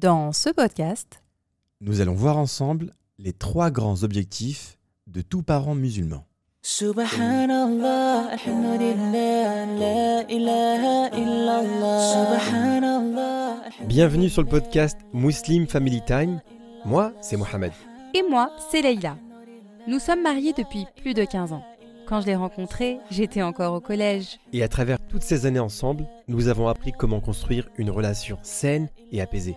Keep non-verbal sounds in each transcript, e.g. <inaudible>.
Dans ce podcast, Nous allons voir ensemble les trois grands objectifs de tout parent musulman. Subhanallah, alhamdulillah, la ilaha illallah. Subhanallah. Bienvenue sur le podcast Muslim Family Time. Moi, c'est Mohamed. et moi, c'est Leïla. Nous sommes mariés depuis plus de 15 ans. Quand je l'ai rencontré, j'étais encore au collège. Et à travers toutes ces années ensemble, nous avons appris comment construire une relation saine et apaisée.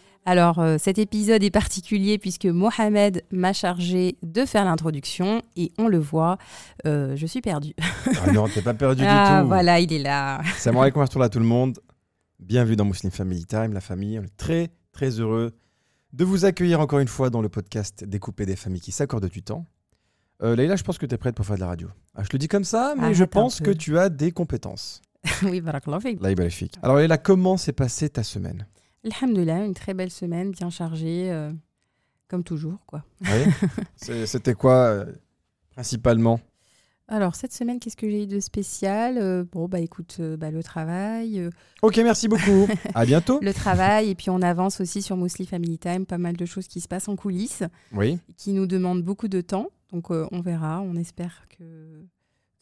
Alors, euh, cet épisode est particulier puisque Mohamed m'a chargé de faire l'introduction et on le voit, euh, je suis perdue. Ah non, t'es pas perdu Ah, du tout. voilà, il est là. Salam alaikum wa rahmatullah à tout le monde. Bienvenue dans Muslim Family Time, la famille. On est très, très heureux de vous accueillir encore une fois dans le podcast Découper des familles qui s'accordent du temps. Euh, Leïla, je pense que tu es prête pour faire de la radio. Ah, je le dis comme ça, mais Arrête je pense que tu as des compétences. <laughs> oui. Là, magnifique. Alors Leïla, comment s'est passée ta semaine? Alhamdulillah, une très belle semaine, bien chargée, euh, comme toujours, quoi. Oui <laughs> C'était quoi euh, principalement? Alors, cette semaine, qu'est-ce que j'ai eu de spécial? Euh, Bon, bah écoute, euh, bah, le travail, euh, Ok, merci beaucoup. <laughs> à bientôt. le travail, et puis on avance aussi sur Muslim Family Time, pas mal de choses qui se passent en coulisses. Oui. qui nous demande beaucoup de temps. Donc on verra, on espère que,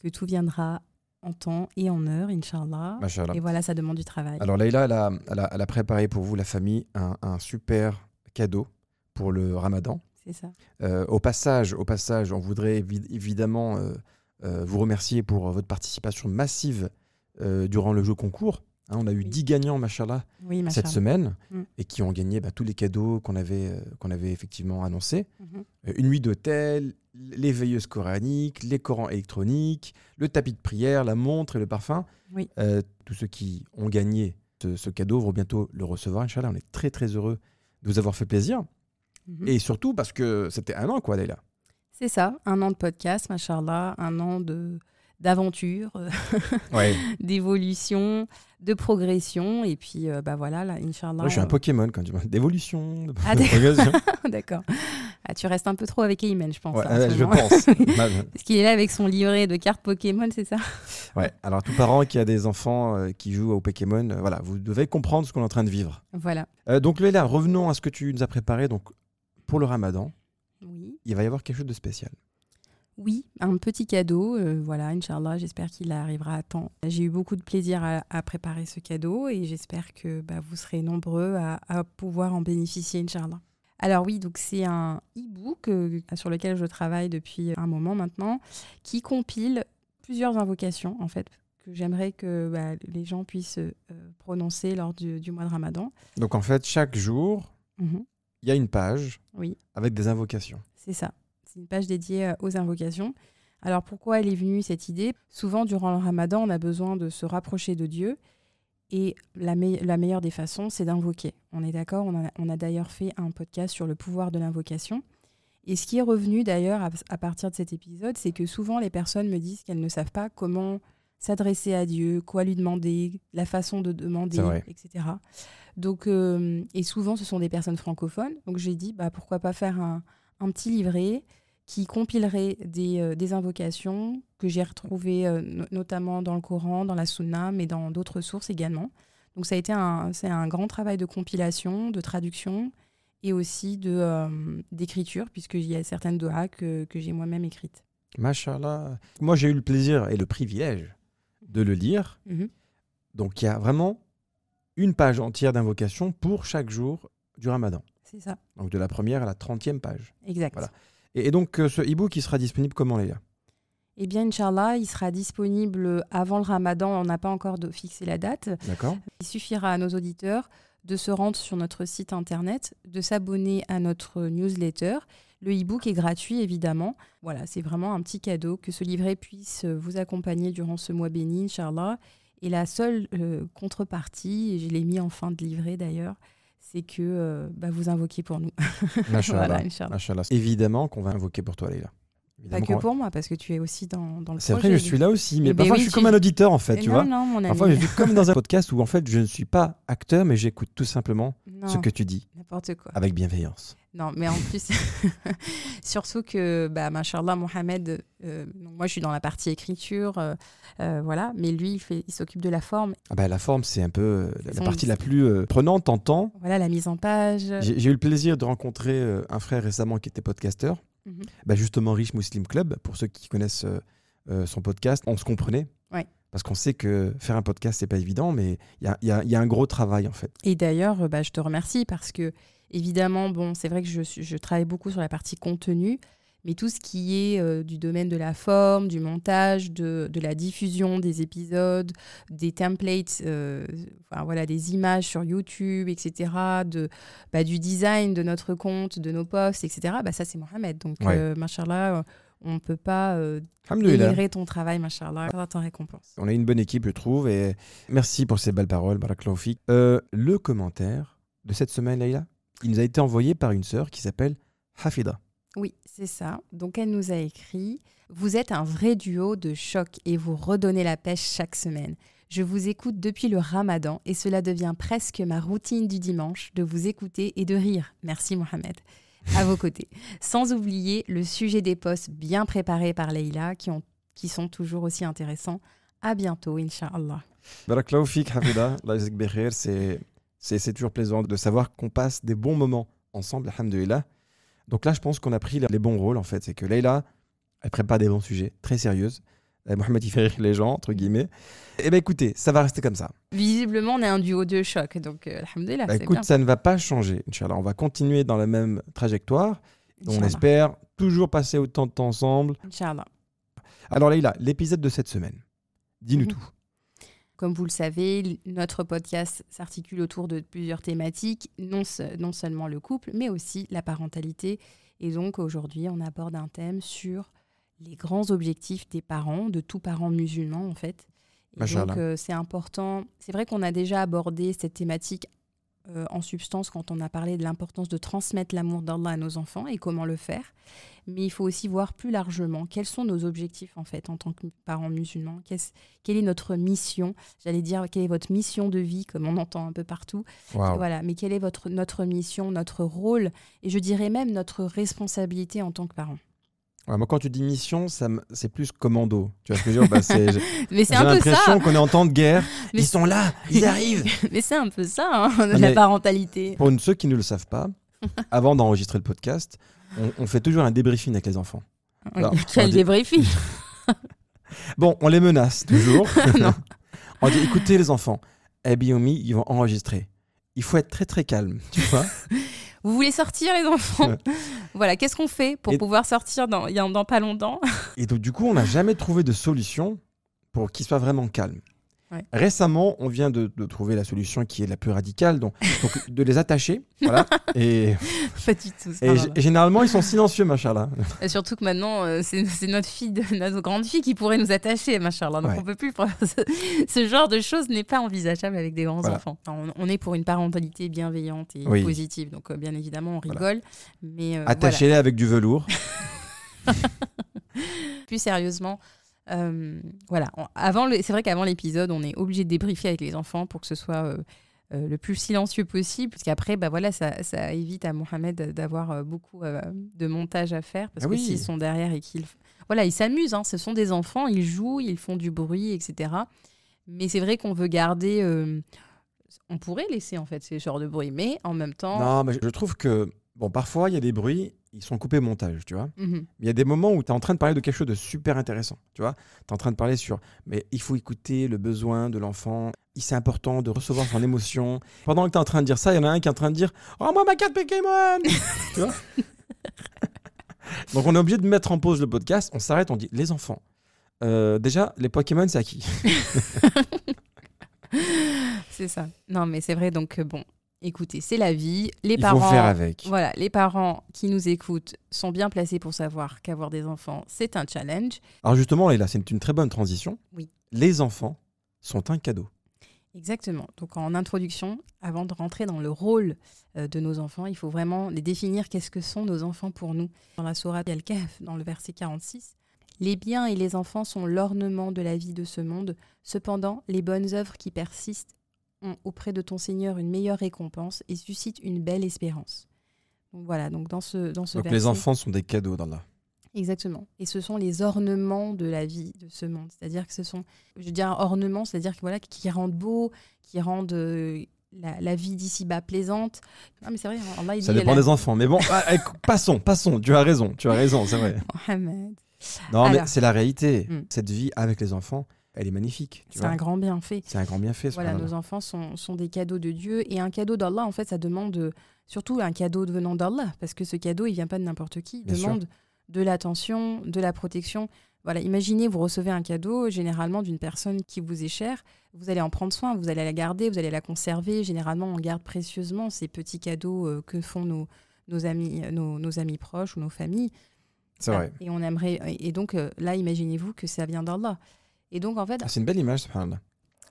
que tout viendra en temps et en heure, Inch'Allah. Machallah. Et voilà, ça demande du travail. Alors Leïla, elle a, elle a- elle a préparé pour vous, la famille, un, un super cadeau pour le ramadan. C'est ça. Euh, au, passage, au passage, on voudrait évi- évidemment euh, euh, vous remercier pour votre participation massive durant le jeu concours. Hein, on a eu Oui. 10 gagnants, machallah, Oui, cette semaine, Mm. et qui ont gagné bah, tous les cadeaux qu'on avait, euh, qu'on avait effectivement annoncés. Mhm. Euh, une nuit d'hôtel, les veilleuses coraniques, les Corans électroniques, le tapis de prière, la montre et le parfum. Oui. Euh, tous ceux qui ont gagné ce, ce cadeau vont bientôt le recevoir, Inch'Allah. On est très très heureux de vous avoir fait plaisir. Mhm. Et surtout parce que c'était un an, quoi, Leïla. C'est ça, un an de podcast, machallah, un an de d'aventure, euh, <laughs> Ouais. d'évolution, de progression. Et puis, euh, bah voilà, là, Inch'Allah. Je suis un euh, Pokémon quand tu d'évolution, de, Ah, de d'accord. progression. <laughs> D'accord. Ah, tu restes un peu trop avec Ayman, je pense. Ouais, hein, ce je pense. <laughs> Parce qu'il est là avec son livret de cartes Pokémon, c'est ça? Ouais. Alors, tout parent qui a des enfants euh, qui jouent au Pokémon, euh, voilà, vous devez comprendre ce qu'on est en train de vivre. Voilà. Donc, Leïla, revenons à ce que tu nous as préparé. Donc, pour le ramadan, Oui. il va y avoir quelque chose de spécial. Oui, un petit cadeau. euh, voilà, Inch'Allah, j'espère qu'il arrivera à temps. J'ai eu beaucoup de plaisir à, à préparer ce cadeau et j'espère que bah, vous serez nombreux à, à pouvoir en bénéficier, Inch'Allah. Alors oui, donc c'est un e-book euh, sur lequel je travaille depuis un moment maintenant, qui compile plusieurs invocations, en fait, que j'aimerais que bah, les gens puissent euh, prononcer lors du, du mois de Ramadan. Donc, en fait, chaque jour, Mhm, il y a une page Oui. avec des invocations. C'est ça. C'est une page dédiée euh, aux invocations. Alors pourquoi elle est venue cette idée? Souvent durant le ramadan, on a besoin de se rapprocher de Dieu. Et la, me- la meilleure des façons, c'est d'invoquer. On est d'accord? On a, d'ailleurs fait un podcast sur le pouvoir de l'invocation. Et ce qui est revenu d'ailleurs à, à partir de cet épisode, c'est que souvent les personnes me disent qu'elles ne savent pas comment s'adresser à Dieu, quoi lui demander, la façon de demander, etc. Donc, euh, et souvent, ce sont des personnes francophones. Donc, j'ai dit, bah, pourquoi pas faire un, un petit livret qui compilerait des, euh, des invocations que j'ai retrouvées euh, no- notamment dans le Coran, dans la Sunna, mais dans d'autres sources également. Donc, ça a été un, c'est un grand travail de compilation, de traduction et aussi de, euh, d'écriture, puisqu'il y a certaines dohas que, que j'ai moi-même écrites. Machallah. Moi, j'ai eu le plaisir et le privilège de le lire. Mhm. Donc, il y a vraiment une page entière d'invocations pour chaque jour du ramadan. C'est ça, Donc, de la première à la trentième page. exact. Voilà. Et, et donc, euh, ce e-book, il sera disponible comment, Léa Eh bien, Inch'Allah, il sera disponible avant le ramadan. On n'a pas encore de, fixé la date. D'accord Il suffira à nos auditeurs de se rendre sur notre site internet, de s'abonner à notre newsletter. Le e-book est gratuit, évidemment. Voilà, c'est vraiment un petit cadeau que ce livret puisse vous accompagner durant ce mois béni, Inch'Allah. Et la seule euh, contrepartie, et je l'ai mis en fin de livret d'ailleurs, c'est que euh, bah, vous invoquez pour nous. <laughs> Voilà. Évidemment qu'on va invoquer pour toi, Leïla. Pas que pour moi, parce que tu es aussi dans, dans le C'est vrai, je suis là aussi, mais parfois oui, je suis tu- comme un auditeur en fait, tu non, vois. Non, mon. Parfois je suis comme dans un podcast où en fait je ne suis pas acteur, mais j'écoute tout simplement Non, ce que tu dis n'importe quoi. avec bienveillance. Non, mais en plus, <laughs> surtout que, bah, machallah, Mohamed, euh, moi je suis dans la partie écriture, euh, euh, voilà, mais lui, il, fait- il s'occupe de la forme, Ah bah, la forme, c'est un peu la Son- partie la plus prenante en temps. voilà, la mise en page. J'ai eu le plaisir de rencontrer un frère récemment qui était podcasteur, Bah, justement Rich Muslim Club, pour ceux qui connaissent euh, euh, son podcast, on se comprenait. Ouais. Parce qu'on sait que faire un podcast, c'est pas évident, mais il y a, il y a- il y a un gros travail en fait. Et d'ailleurs, euh, bah, je te remercie parce que, évidemment, bon, c'est vrai que je, je travaille beaucoup sur la partie contenu, mais tout ce qui est euh, du domaine de la forme, du montage, de, de la diffusion des épisodes, des templates, euh, enfin, voilà, des images sur YouTube, etc., de, bah, du design de notre compte, de nos posts, etc., bah, ça, c'est Mohamed. Donc, Ouais. euh, machallah, on ne peut pas euh, ton travail, machallah, t'en récompense. On a une bonne équipe, je trouve, et merci pour ces belles paroles, Barakallahu fik. Euh, le commentaire de cette semaine, Leïla, il nous a été envoyé par une sœur qui s'appelle Hafida. Oui, c'est ça. Donc elle nous a écrit Vous êtes un vrai duo de choc et vous redonnez la pêche chaque semaine. Je vous écoute depuis le ramadan et cela devient presque ma routine du dimanche de vous écouter et de rire. Merci Mohamed. À vos côtés. Sans oublier le sujet des posts bien préparés par Leïla qui, ont, qui sont toujours aussi intéressants. À bientôt, Inch'Allah. C'est toujours plaisant de savoir qu'on passe des bons moments ensemble, alhamdoulilah. Donc là, je pense qu'on a pris les bons rôles, en fait. C'est que Leïla, elle prépare des bons sujets, très sérieuses. Euh, Mohamed, il fait rire les gens, entre guillemets. Eh bien, écoutez, ça va rester comme ça. Visiblement, on est un duo de choc. Donc, euh, alhamdoulilah, Bah, écoute, bien. ça ne va pas changer, Inch'Allah. On va continuer dans la même trajectoire. On espère toujours passer autant de temps ensemble. Inch'Allah. Alors Leïla, l'épisode de cette semaine, dis-nous Mhm. tout. Comme vous le savez, notre podcast s'articule autour de plusieurs thématiques, non, se- non seulement le couple, mais aussi la parentalité. Et donc aujourd'hui, on aborde un thème sur les grands objectifs des parents, de tous parents musulmans en fait. Et donc euh, c'est important. C'est vrai qu'on a déjà abordé cette thématique euh, en substance quand on a parlé de l'importance de transmettre l'amour d'Allah à nos enfants et comment le faire. Mais il faut aussi voir plus largement quels sont nos objectifs en fait en tant que parents musulmans. Quelle est notre mission? J'allais dire quelle est votre mission de vie, comme on entend un peu partout. Voilà, mais quelle est votre notre mission, notre rôle? Et je dirais même notre responsabilité en tant que parents. Ouais, moi, quand tu dis mission, ça me- c'est plus commando. Tu vois ce que je veux dire? Bah, c'est- <laughs> Mais c'est j'ai un peu ça. l'impression qu'on est en temps de guerre. Mais <laughs> Ils sont là, ils arrivent. <laughs> Mais c'est un peu ça, hein, Non, la mais- parentalité. Pour ceux qui ne le savent pas, avant d'enregistrer le podcast, on, on fait toujours un débriefing avec les enfants. Alors, Quel dit- débriefing? Bon, on les menace toujours. Non. on dit écoutez les enfants, Abby et Omi, ils vont enregistrer. Il faut être très très calme, tu vois? Vous voulez sortir les enfants. <laughs> Voilà, qu'est-ce qu'on fait pour Et- pouvoir sortir dans, il y a- dans pas longtemps Et donc, du coup, on n'a jamais trouvé de solution pour qu'ils soient vraiment calmes. Ouais. Récemment, on vient de, de trouver la solution qui est la plus radicale, donc, donc de les attacher. voilà. <laughs> Et, Pas du tout. et généralement, ils sont silencieux, machallah. Et surtout que maintenant, euh, c'est notre fille, de, notre grande fille qui pourrait nous attacher, machallah. Donc Ouais. on peut plus. Ce, ce genre de choses n'est pas envisageable avec des grands Voilà. enfants. Enfin, on, on est pour une parentalité bienveillante et Oui. positive. Donc euh, bien évidemment, on Voilà. rigole. Mais euh, Attachez-les avec du velours. voilà. <laughs> <laughs> plus sérieusement. Euh, voilà, avant c'est vrai qu'avant l'épisode, on est obligé de débriefer avec les enfants pour que ce soit euh, euh, le plus silencieux possible, parce qu'après, bah voilà, ça, ça évite à Mohamed d'avoir beaucoup de montage à faire, parce Ah que oui. s'ils sont derrière et qu'ils, voilà, ils s'amusent. hein, ce sont des enfants, ils jouent, ils font du bruit, etc. Mais c'est vrai qu'on veut garder. on pourrait laisser en fait ces genres de bruit, mais en même temps. Non, mais je trouve que, bon, parfois, il y a des bruits, ils sont coupés montage, tu vois. Mhm. Il y a des moments où tu es en train de parler de quelque chose de super intéressant, tu vois. Tu es en train de parler sur, mais il faut écouter le besoin de l'enfant. C'est important de recevoir son émotion. Pendant que tu es en train de dire ça, il y en a un qui est en train de dire Oh, moi, ma carte Pokémon <laughs> Tu vois Donc, on est obligé de mettre en pause le podcast. On s'arrête, on dit Les enfants, euh, déjà, les Pokémon, c'est à qui? <laughs> C'est ça. Non, mais c'est vrai. Donc euh, bon, écoutez, c'est la vie. Les Il parents. faut faire avec. Voilà, les parents qui nous écoutent sont bien placés pour savoir qu'avoir des enfants, c'est un challenge. Alors, justement, là, c'est une très bonne transition. Oui. Les enfants sont un cadeau. Exactement. Donc en introduction, avant de rentrer dans le rôle euh, de nos enfants, il faut vraiment les définir qu'est-ce que sont nos enfants pour nous. Dans la Sourate Al-Kahf, dans le verset 46, les biens et les enfants sont l'ornement de la vie de ce monde. Cependant, les bonnes œuvres qui persistent ont auprès de ton Seigneur une meilleure récompense et suscitent une belle espérance. Donc voilà, donc dans ce, dans ce Donc verset. les enfants sont des cadeaux d'Allah. Exactement. Et ce sont les ornements de la vie de ce monde. C'est-à-dire que ce sont, je veux dire, ornements, c'est-à-dire que voilà, qui rendent beau, qui rendent euh, la, la vie d'ici-bas plaisante. Non, mais c'est vrai, Allah, il Ça dit, dépend la- des enfants. Mais bon, ah, passons, passons. Tu as raison, tu as raison, c'est vrai. <laughs> Mohamed. Non, mais c'est la réalité. Mm. Cette vie avec les enfants, elle est magnifique. C'est un grand bienfait. C'est un grand bienfait. Voilà, subhanallah. nos enfants sont, sont des cadeaux de Dieu. Et un cadeau d'Allah, en fait, ça demande euh, surtout un cadeau venant d'Allah. Parce que ce cadeau, il vient pas de n'importe qui. Il Bien sûr. demande de l'attention, de la protection. Voilà, imaginez, vous recevez un cadeau, généralement d'une personne qui vous est chère. Vous allez en prendre soin, vous allez la garder, vous allez la conserver. Généralement, on garde précieusement ces petits cadeaux euh, que font nos, nos, amis, euh, nos, nos amis proches ou nos familles. C'est vrai. Et on aimerait. Et donc, euh, là, imaginez-vous que ça vient d'Allah. Et donc, en fait, Ah, c'est une belle image, subhanallah.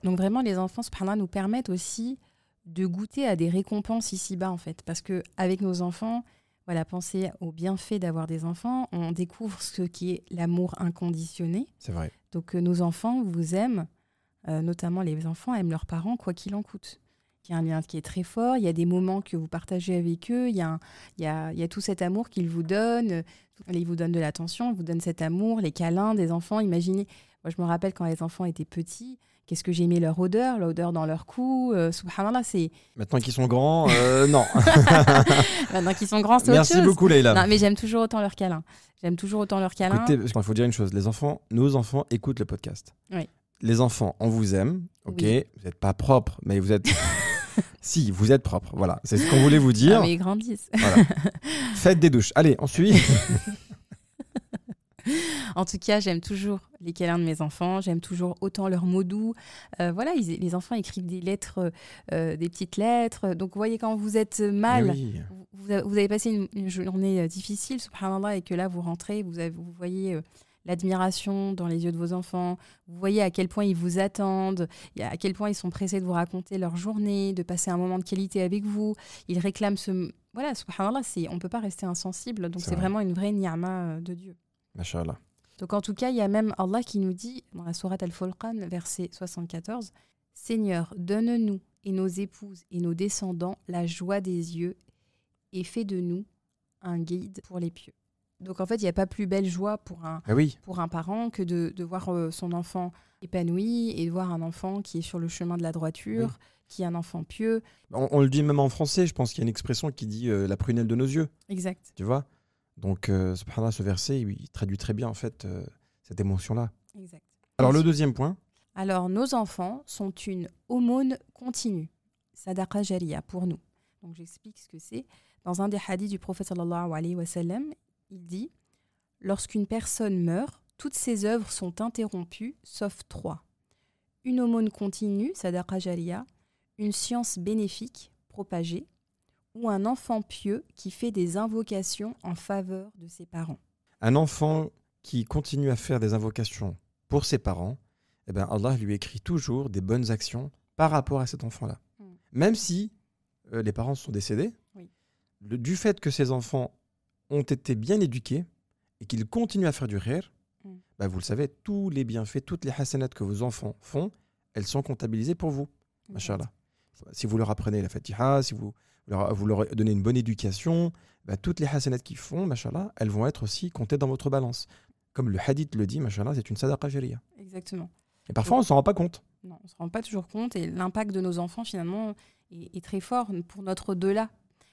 donc vraiment, les enfants, subhanallah, nous permettent aussi de goûter à des récompenses ici-bas, en fait. Parce que avec nos enfants, voilà, pensez au bienfait d'avoir des enfants. On découvre ce qui est l'amour inconditionné. C'est vrai. Donc euh, nos enfants vous aiment, euh, notamment les enfants aiment leurs parents, quoi qu'il en coûte. Il y a un lien qui est très fort, il y a des moments que vous partagez avec eux, il y a, un- il y a, il y a tout cet amour qu'ils vous donnent, euh, ils vous donnent de l'attention, ils vous donnent cet amour, les câlins des enfants. Imaginez, moi je me rappelle quand les enfants étaient petits, qu'est-ce que j'aimais leur odeur, l'odeur dans leur cou. euh, subhanallah, c'est Maintenant qu'ils sont grands, euh, <laughs> non. <laughs> maintenant qu'ils sont grands, c'est autre Merci chose. beaucoup, Leïla. Non, mais j'aime toujours autant leurs câlins. J'aime toujours autant leurs câlins. Écoutez, qu'il faut dire une chose, les enfants, nos enfants écoutent le podcast. Oui. Les enfants, on vous aime, ok. Oui. Vous n'êtes pas propre, mais vous êtes. <laughs> si, vous êtes propre. Voilà, c'est ce qu'on voulait vous Ah, dire. mais ils grandissent. Voilà. Faites des douches. Allez, on suit. <laughs> En tout cas, j'aime toujours les câlins de mes enfants, j'aime toujours autant leurs mots doux. Euh, voilà, ils- les enfants écrivent des lettres, euh, des petites lettres. Donc, vous voyez, quand vous êtes mal, oui. vous, vous avez- passé une, une journée euh, difficile, subhanallah, et que là, vous rentrez, vous, avez- vous voyez euh, l'admiration dans les yeux de vos enfants, vous voyez à quel point ils vous attendent, à quel point ils sont pressés de vous raconter leur journée, de passer un moment de qualité avec vous. Ils réclament ce... Voilà, subhanallah, on ne peut pas rester insensible. Donc, C'est c'est vrai. vraiment une vraie ni'ma euh, de Dieu. Donc en tout cas, il y a même Allah qui nous dit dans la sourate Al-Furqan, verset 74, Seigneur, donne-nous et nos épouses et nos descendants la joie des yeux et fais de nous un guide pour les pieux. Donc en fait, il n'y a pas plus belle joie pour un, Ah oui, pour un parent que de, de voir euh, son enfant épanoui et de voir un enfant qui est sur le chemin de la droiture, Oui. qui est un enfant pieux. on, on le dit même en français, je pense qu'il y a une expression qui dit euh, la prunelle de nos yeux, Exact. tu vois? Donc, euh, subhanallah, ce verset, il, il traduit très bien en fait euh, cette émotion-là. exact. Alors, le deuxième point, Alors, nos enfants sont une aumône continue, sadaqa jariya pour nous. Donc, j'explique ce que c'est. Dans un des hadiths du prophète sallallahu alayhi wa sallam, il dit Lorsqu'une personne meurt, toutes ses œuvres sont interrompues, sauf trois. Une aumône continue, sadaqa jariya, une science bénéfique, propagée, ou un enfant pieux qui fait des invocations en faveur de ses parents. un enfant qui continue à faire des invocations pour ses parents, eh ben Allah lui écrit toujours des bonnes actions par rapport à cet enfant-là. Mm. Même si euh, les parents sont décédés, Oui. le- du fait que ces enfants ont été bien éduqués et qu'ils continuent à faire du rire, Mm. bah, vous le savez, tous les bienfaits, toutes les hasanats que vos enfants font, elles sont comptabilisées pour vous. Machallah. Si vous leur apprenez la fatiha, si vous leur, vous leur donnez une bonne éducation, bah, toutes les hasanats qu'ils font, machallah, elles vont être aussi comptées dans votre balance. Comme le hadith le dit, machallah, c'est une sadaqa jariya. Exactement. Et parfois, on s'en rend pas compte. Non, on ne se rend pas toujours compte et l'impact de nos enfants finalement est, est très fort pour notre au-delà.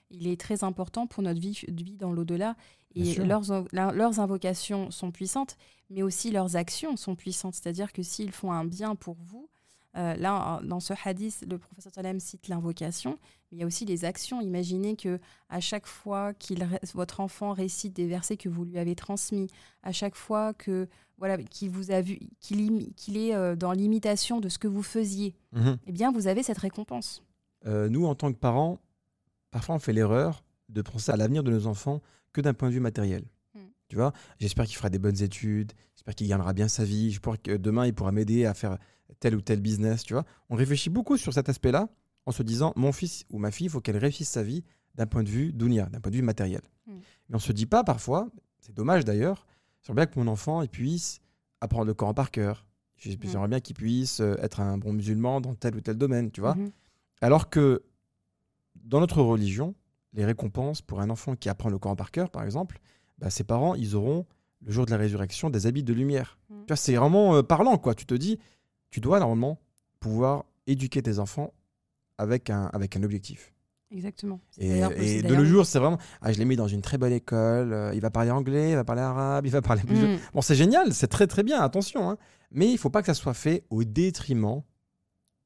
Il est très important pour notre vie, vie dans l'au-delà. Et leurs, leurs invocations sont puissantes, mais aussi leurs actions sont puissantes. C'est-à-dire que s'ils font un bien pour vous, euh, là, dans ce hadith, le professeur Salem cite l'invocation, mais il y a aussi les actions. Imaginez que à chaque fois ré- votre enfant récite des versets que vous lui avez transmis, à chaque fois que voilà qu'il vous a vu, qu'il est euh, dans l'imitation de ce que vous faisiez, Mhm. eh bien, vous avez cette récompense. Euh, nous, en tant que parents, parfois on fait l'erreur de penser à l'avenir de nos enfants que d'un point de vue matériel. Mm. Tu vois, j'espère qu'il fera des bonnes études, j'espère qu'il gagnera bien sa vie, j'espère que demain il pourra m'aider à faire tel ou tel business, tu vois. On réfléchit beaucoup sur cet aspect-là en se disant mon fils ou ma fille, il faut qu'elle réussisse sa vie d'un point de vue dunya, d'un point de vue matériel. Mm. Mais on se dit pas parfois, c'est dommage d'ailleurs, j'aimerais bien que mon enfant il puisse apprendre le Coran par cœur. Mm. J'aimerais bien qu'il puisse euh, être un bon musulman dans tel ou tel domaine, tu vois. Mhm. Alors que dans notre religion, les récompenses pour un enfant qui apprend le Coran par cœur, par exemple, bah, ses parents, ils auront le jour de la résurrection des habits de lumière. Mm. Tu vois, c'est vraiment euh, parlant, quoi. Tu te dis, tu dois normalement pouvoir éduquer tes enfants avec un, avec un objectif. Exactement. Et, de nos jours, c'est vraiment, ah, je l'ai mis dans une très bonne école, euh, il va parler anglais, il va parler arabe, il va parler plus. Mm. Bon, c'est génial, c'est très très bien, attention. hein. Mais il faut pas que ça soit fait au détriment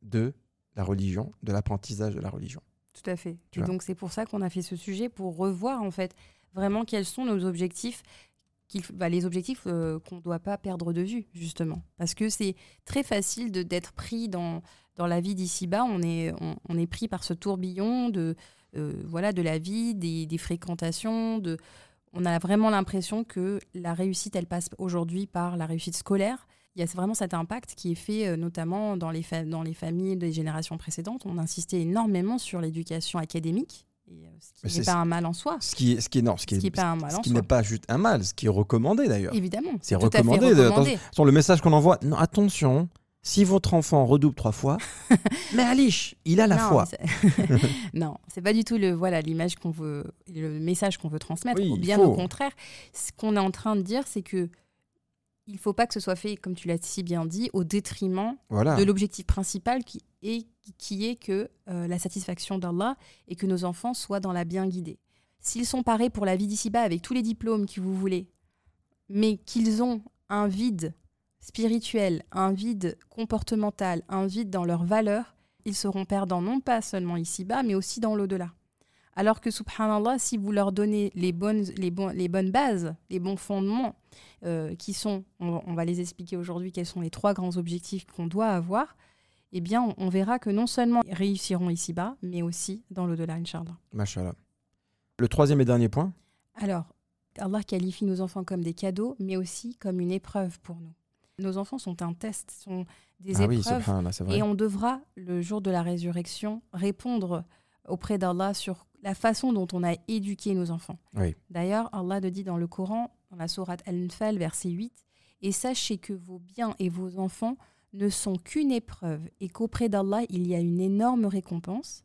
de la religion, de l'apprentissage de la religion. Tout à fait. Tu et donc c'est pour ça qu'on a fait ce sujet pour revoir en fait vraiment quels sont nos objectifs, bah, les objectifs euh, qu'on ne doit pas perdre de vue justement, parce que c'est très facile d'être pris dans dans la vie d'ici-bas. On est on, est pris par ce tourbillon de euh, voilà de la vie, des, des fréquentations, de on a vraiment l'impression que la réussite, elle passe aujourd'hui par la réussite scolaire. Il y a vraiment cet impact qui est fait euh, notamment dans les, dans les familles des générations précédentes. On insistait énormément sur l'éducation académique, et, euh, ce qui n'est pas un mal en soi. Ce qui est, ce qui est, non, ce qui Ce est, qui pas un mal ce qui n'est pas juste un mal, ce qui est recommandé d'ailleurs. Évidemment. C'est recommandé. recommandé. attention, le message qu'on envoie, non, attention, si votre enfant redouble trois fois, <laughs> mais Alice, il a la non, foi. <laughs> non, c'est pas du tout le voilà l'image qu'on veut, le message qu'on veut transmettre. Oui, Bien faut. au contraire, ce qu'on est en train de dire, c'est que il faut pas que ce soit fait, comme tu l'as si bien dit, au détriment Voilà. de l'objectif principal qui est, qui est que euh, la satisfaction d'Allah et que nos enfants soient dans la bien guidée. S'ils sont parés pour la vie d'ici-bas avec tous les diplômes que vous voulez, mais qu'ils ont un vide spirituel, un vide comportemental, un vide dans leurs valeurs, ils seront perdants non pas seulement ici-bas, mais aussi dans l'au-delà. Alors que, subhanallah, si vous leur donnez les bonnes, les les bonnes bases, les bons fondements, euh, qui sont, on, va- on va les expliquer aujourd'hui, quels sont les trois grands objectifs qu'on doit avoir, eh bien, on, on verra que non seulement ils réussiront ici-bas, mais aussi dans l'au-delà, Inch'Allah. Machallah. Le troisième et dernier point, Alors, Allah qualifie nos enfants comme des cadeaux, mais aussi comme une épreuve pour nous. Nos enfants sont un test, sont des ah épreuves, et on devra, le jour de la résurrection, répondre auprès d'Allah sur la façon dont on a éduqué nos enfants. Oui. D'ailleurs, Allah le dit dans le Coran, dans la sourate Al-Nfal, verset 8, Et sachez que vos biens et vos enfants ne sont qu'une épreuve, et qu'auprès d'Allah, il y a une énorme récompense.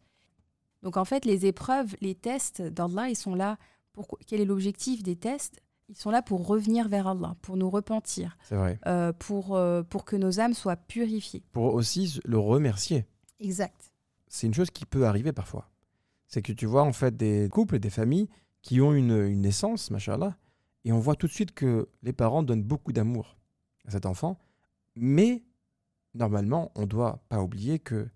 Donc en fait, les épreuves, les tests d'Allah, ils sont là pour... Quel est l'objectif des tests? Ils sont là pour revenir vers Allah, pour nous repentir, vrai. euh, pour, euh, pour que nos âmes soient purifiées. Pour aussi le remercier. Exact. c'est une chose qui peut arriver parfois. C'est que tu vois en fait des couples et des familles qui ont une, une naissance, machallah, et on voit tout de suite que les parents donnent beaucoup d'amour à cet enfant, mais normalement, on doit pas oublier que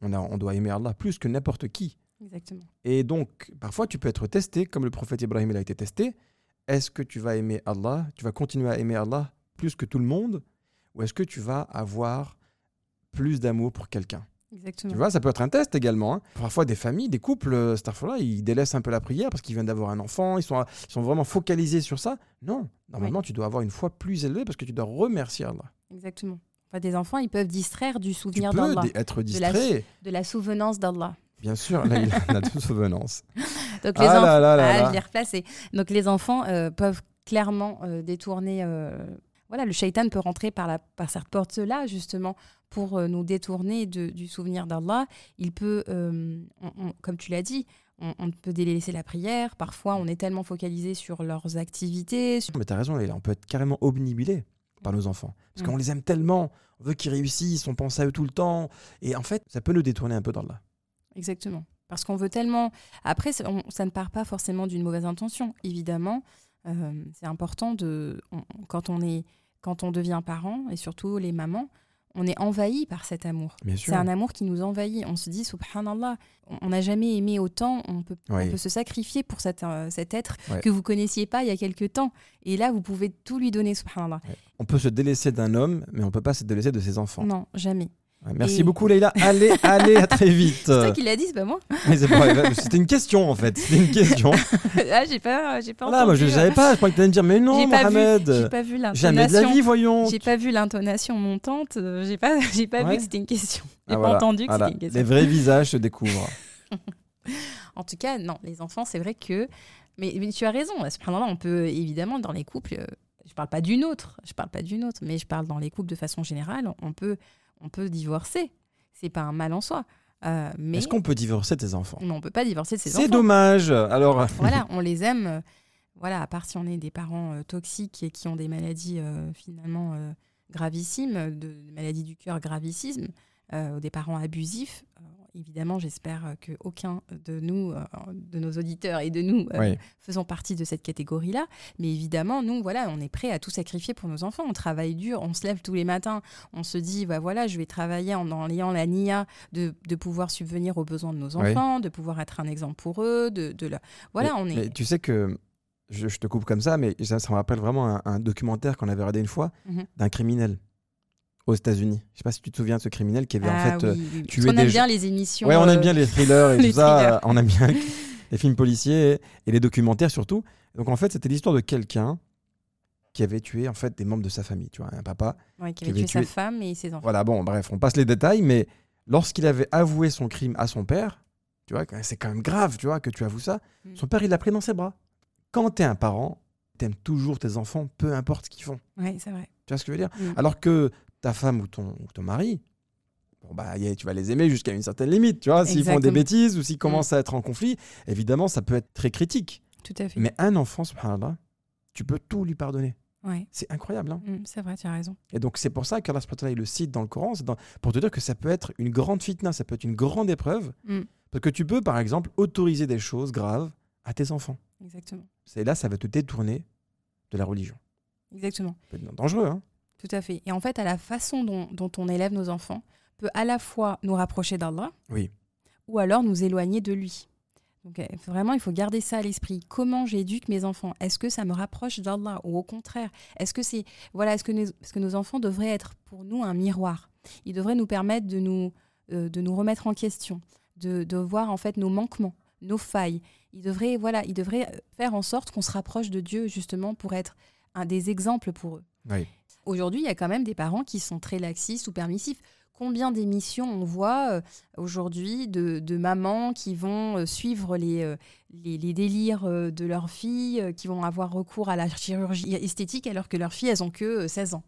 on, a, on doit aimer Allah plus que n'importe qui. Exactement. Et donc, parfois, tu peux être testé, comme le prophète Ibrahim il a été testé. Est-ce que tu vas aimer Allah Tu vas continuer à aimer Allah plus que tout le monde Ou est-ce que tu vas avoir plus d'amour pour quelqu'un? Exactement. tu vois, ça peut être un test également. hein. Parfois, des familles, des couples, euh, cette fois-là, ils délaissent un peu la prière parce qu'ils viennent d'avoir un enfant, ils sont, ils sont vraiment focalisés sur ça. Non, normalement, tu dois avoir une foi plus élevée parce que tu dois remercier Allah. Exactement. Enfin, des enfants, ils peuvent distraire du souvenir d'Allah, être la- distrait, de la souvenance d'Allah. bien sûr, là, il a de souvenance. <laughs> Donc les Ah enfants, là là là Ah, là. je l'ai replacé. Donc les enfants euh, peuvent clairement euh, détourner. euh, Voilà, le shaitan peut rentrer par, la, par cette porte-là justement pour euh, nous détourner de- du souvenir d'Allah. Il peut, euh, on- on- comme tu l'as dit, on, on peut délaisser la prière. Parfois, on est tellement focalisé sur leurs activités. sur- Mais tu as raison, on peut être carrément obnubilé par nos enfants. Parce Mm. qu'on les aime tellement, on veut qu'ils réussissent, on pense à eux tout le temps. Et en fait, ça peut nous détourner un peu d'Allah. Exactement. Parce qu'on veut tellement. Après, on- ça ne part pas forcément d'une mauvaise intention, évidemment. Euh, c'est important de. on- quand on est, quand on devient parent et surtout les mamans, on est envahi par cet amour. C'est un amour qui nous envahit. On se dit, subhanallah, on- on n'a jamais aimé autant. On peut, on peut se sacrifier pour cet, euh, cet être Ouais. que vous connaissiez pas il y a quelque temps. Et là, vous pouvez tout lui donner, subhanallah. On peut se délaisser d'un homme, mais on peut pas se délaisser de ses enfants. Non, jamais. Merci Et- beaucoup, Leïla. Allez, allez, à très <laughs> vite. C'est toi qui l'as dit, c'est pas moi. Pas- C'était une question, en fait. C'était une question. <laughs> ah, j'ai pas, j'ai pas Voilà, moi, je entendu, savais euh, pas. Je croyais que tu allais me dire, mais non, J'ai pas Mohamed. J'ai pas vu Jamais de la l'intonation. vie, voyons. J'ai pas vu l'intonation montante. euh, J'ai pas, <laughs> j'ai pas Ouais. vu que c'était une question. J'ai Ah, pas voilà, entendu que voilà. c'était une question. Les vrais visages se découvrent. En tout cas, non, les enfants, c'est vrai que. Mais, mais tu as raison. Subhanallah, on peut évidemment dans les couples. euh, je parle pas d'une autre. Je parle pas d'une autre, mais je parle dans les couples de façon générale. On peut, on peut divorcer. C'est pas un mal en soi. Euh, mais Est-ce qu'on peut divorcer tes enfants? Mais on peut pas divorcer de ses enfants. C'est dommage. Alors, voilà, <laughs> on les aime. euh, Voilà, à part si on est des parents euh, toxiques et qui ont des maladies euh, finalement euh, gravissimes, de, des maladies du cœur gravissimes, euh, ou des parents abusifs. Évidemment, j'espère euh, que aucun de nous, euh, de nos auditeurs et de nous, euh, oui. faisons partie de cette catégorie-là. Mais évidemment, nous, voilà, on est prêt à tout sacrifier pour nos enfants. On travaille dur, on se lève tous les matins, on se dit, bah voilà, je vais travailler en, en ayant la nia de, de pouvoir subvenir aux besoins de nos Oui. enfants, de pouvoir être un exemple pour eux, de, Voilà, mais, on est. mais tu sais que je, je te coupe comme ça, mais ça, ça me rappelle vraiment un, un documentaire qu'on avait regardé une fois Mhm. d'un criminel aux États-Unis. Je sais pas si tu te souviens de ce criminel qui avait en Ah fait. euh, oui, oui, oui. tuer Parce qu'on des aime bien les émissions. Ouais, on aime euh, bien les thrillers <laughs> et les tout ça. euh, On aime bien <laughs> les films policiers et les documentaires surtout. Donc en fait, c'était l'histoire de quelqu'un qui avait tué en fait des membres de sa famille. Tu vois, un papa. ouais, qui qui avait tué sa tué- femme et ses enfants. Voilà, bon, bref, on passe les détails, mais lorsqu'il avait avoué son crime à son père, tu vois, c'est quand même grave, tu vois, que tu avoues ça. Mm. Son père, il l'a pris dans ses bras. Quand t'es un parent, t'aimes toujours tes enfants, peu importe ce qu'ils font. Ouais, c'est vrai. Tu vois ce que je veux dire? Mm. Alors que ta femme ou ton, ou ton mari, bon bah, tu vas les aimer jusqu'à une certaine limite, tu vois. S'ils font des bêtises ou s'ils commencent à être en conflit, évidemment, ça peut être très critique. Tout à fait. Mais un enfant, subhanallah, tu peux tout lui pardonner. Ouais. C'est incroyable. Hein Mm, c'est vrai, tu as raison. et donc, c'est pour ça qu'Allah il le cite dans le Coran, c'est dans- pour te dire que ça peut être une grande fitna, ça peut être une grande épreuve. Mm. Parce que tu peux, par exemple, autoriser des choses graves à tes enfants. Exactement. C'est là, ça va te détourner de la religion. Exactement. Ça peut être dangereux, hein Tout à fait. Et en fait, à la façon dont, dont on élève nos enfants peut à la fois nous rapprocher d'Allah Oui. ou alors nous éloigner de lui. Donc euh, vraiment, il faut garder ça à l'esprit. Comment j'éduque mes enfants? Est-ce que ça me rapproche d'Allah ou au contraire? Est-ce que c'est voilà, est-ce que, nos- est-ce que nos enfants devraient être pour nous un miroir? Ils devraient nous permettre de nous euh, de nous remettre en question, de, de voir en fait nos manquements, nos failles. Ils devraient voilà, ils devraient euh, faire en sorte qu'on se rapproche de Dieu justement pour être un des exemples pour eux. Oui. Aujourd'hui, il y a quand même des parents qui sont très laxistes ou permissifs. Combien d'émissions on voit euh, aujourd'hui de, de mamans qui vont euh, suivre les, euh, les, les délires de leurs filles, qui vont avoir recours à la chirurgie esthétique alors que leurs filles, elles ont que euh, 16 ans?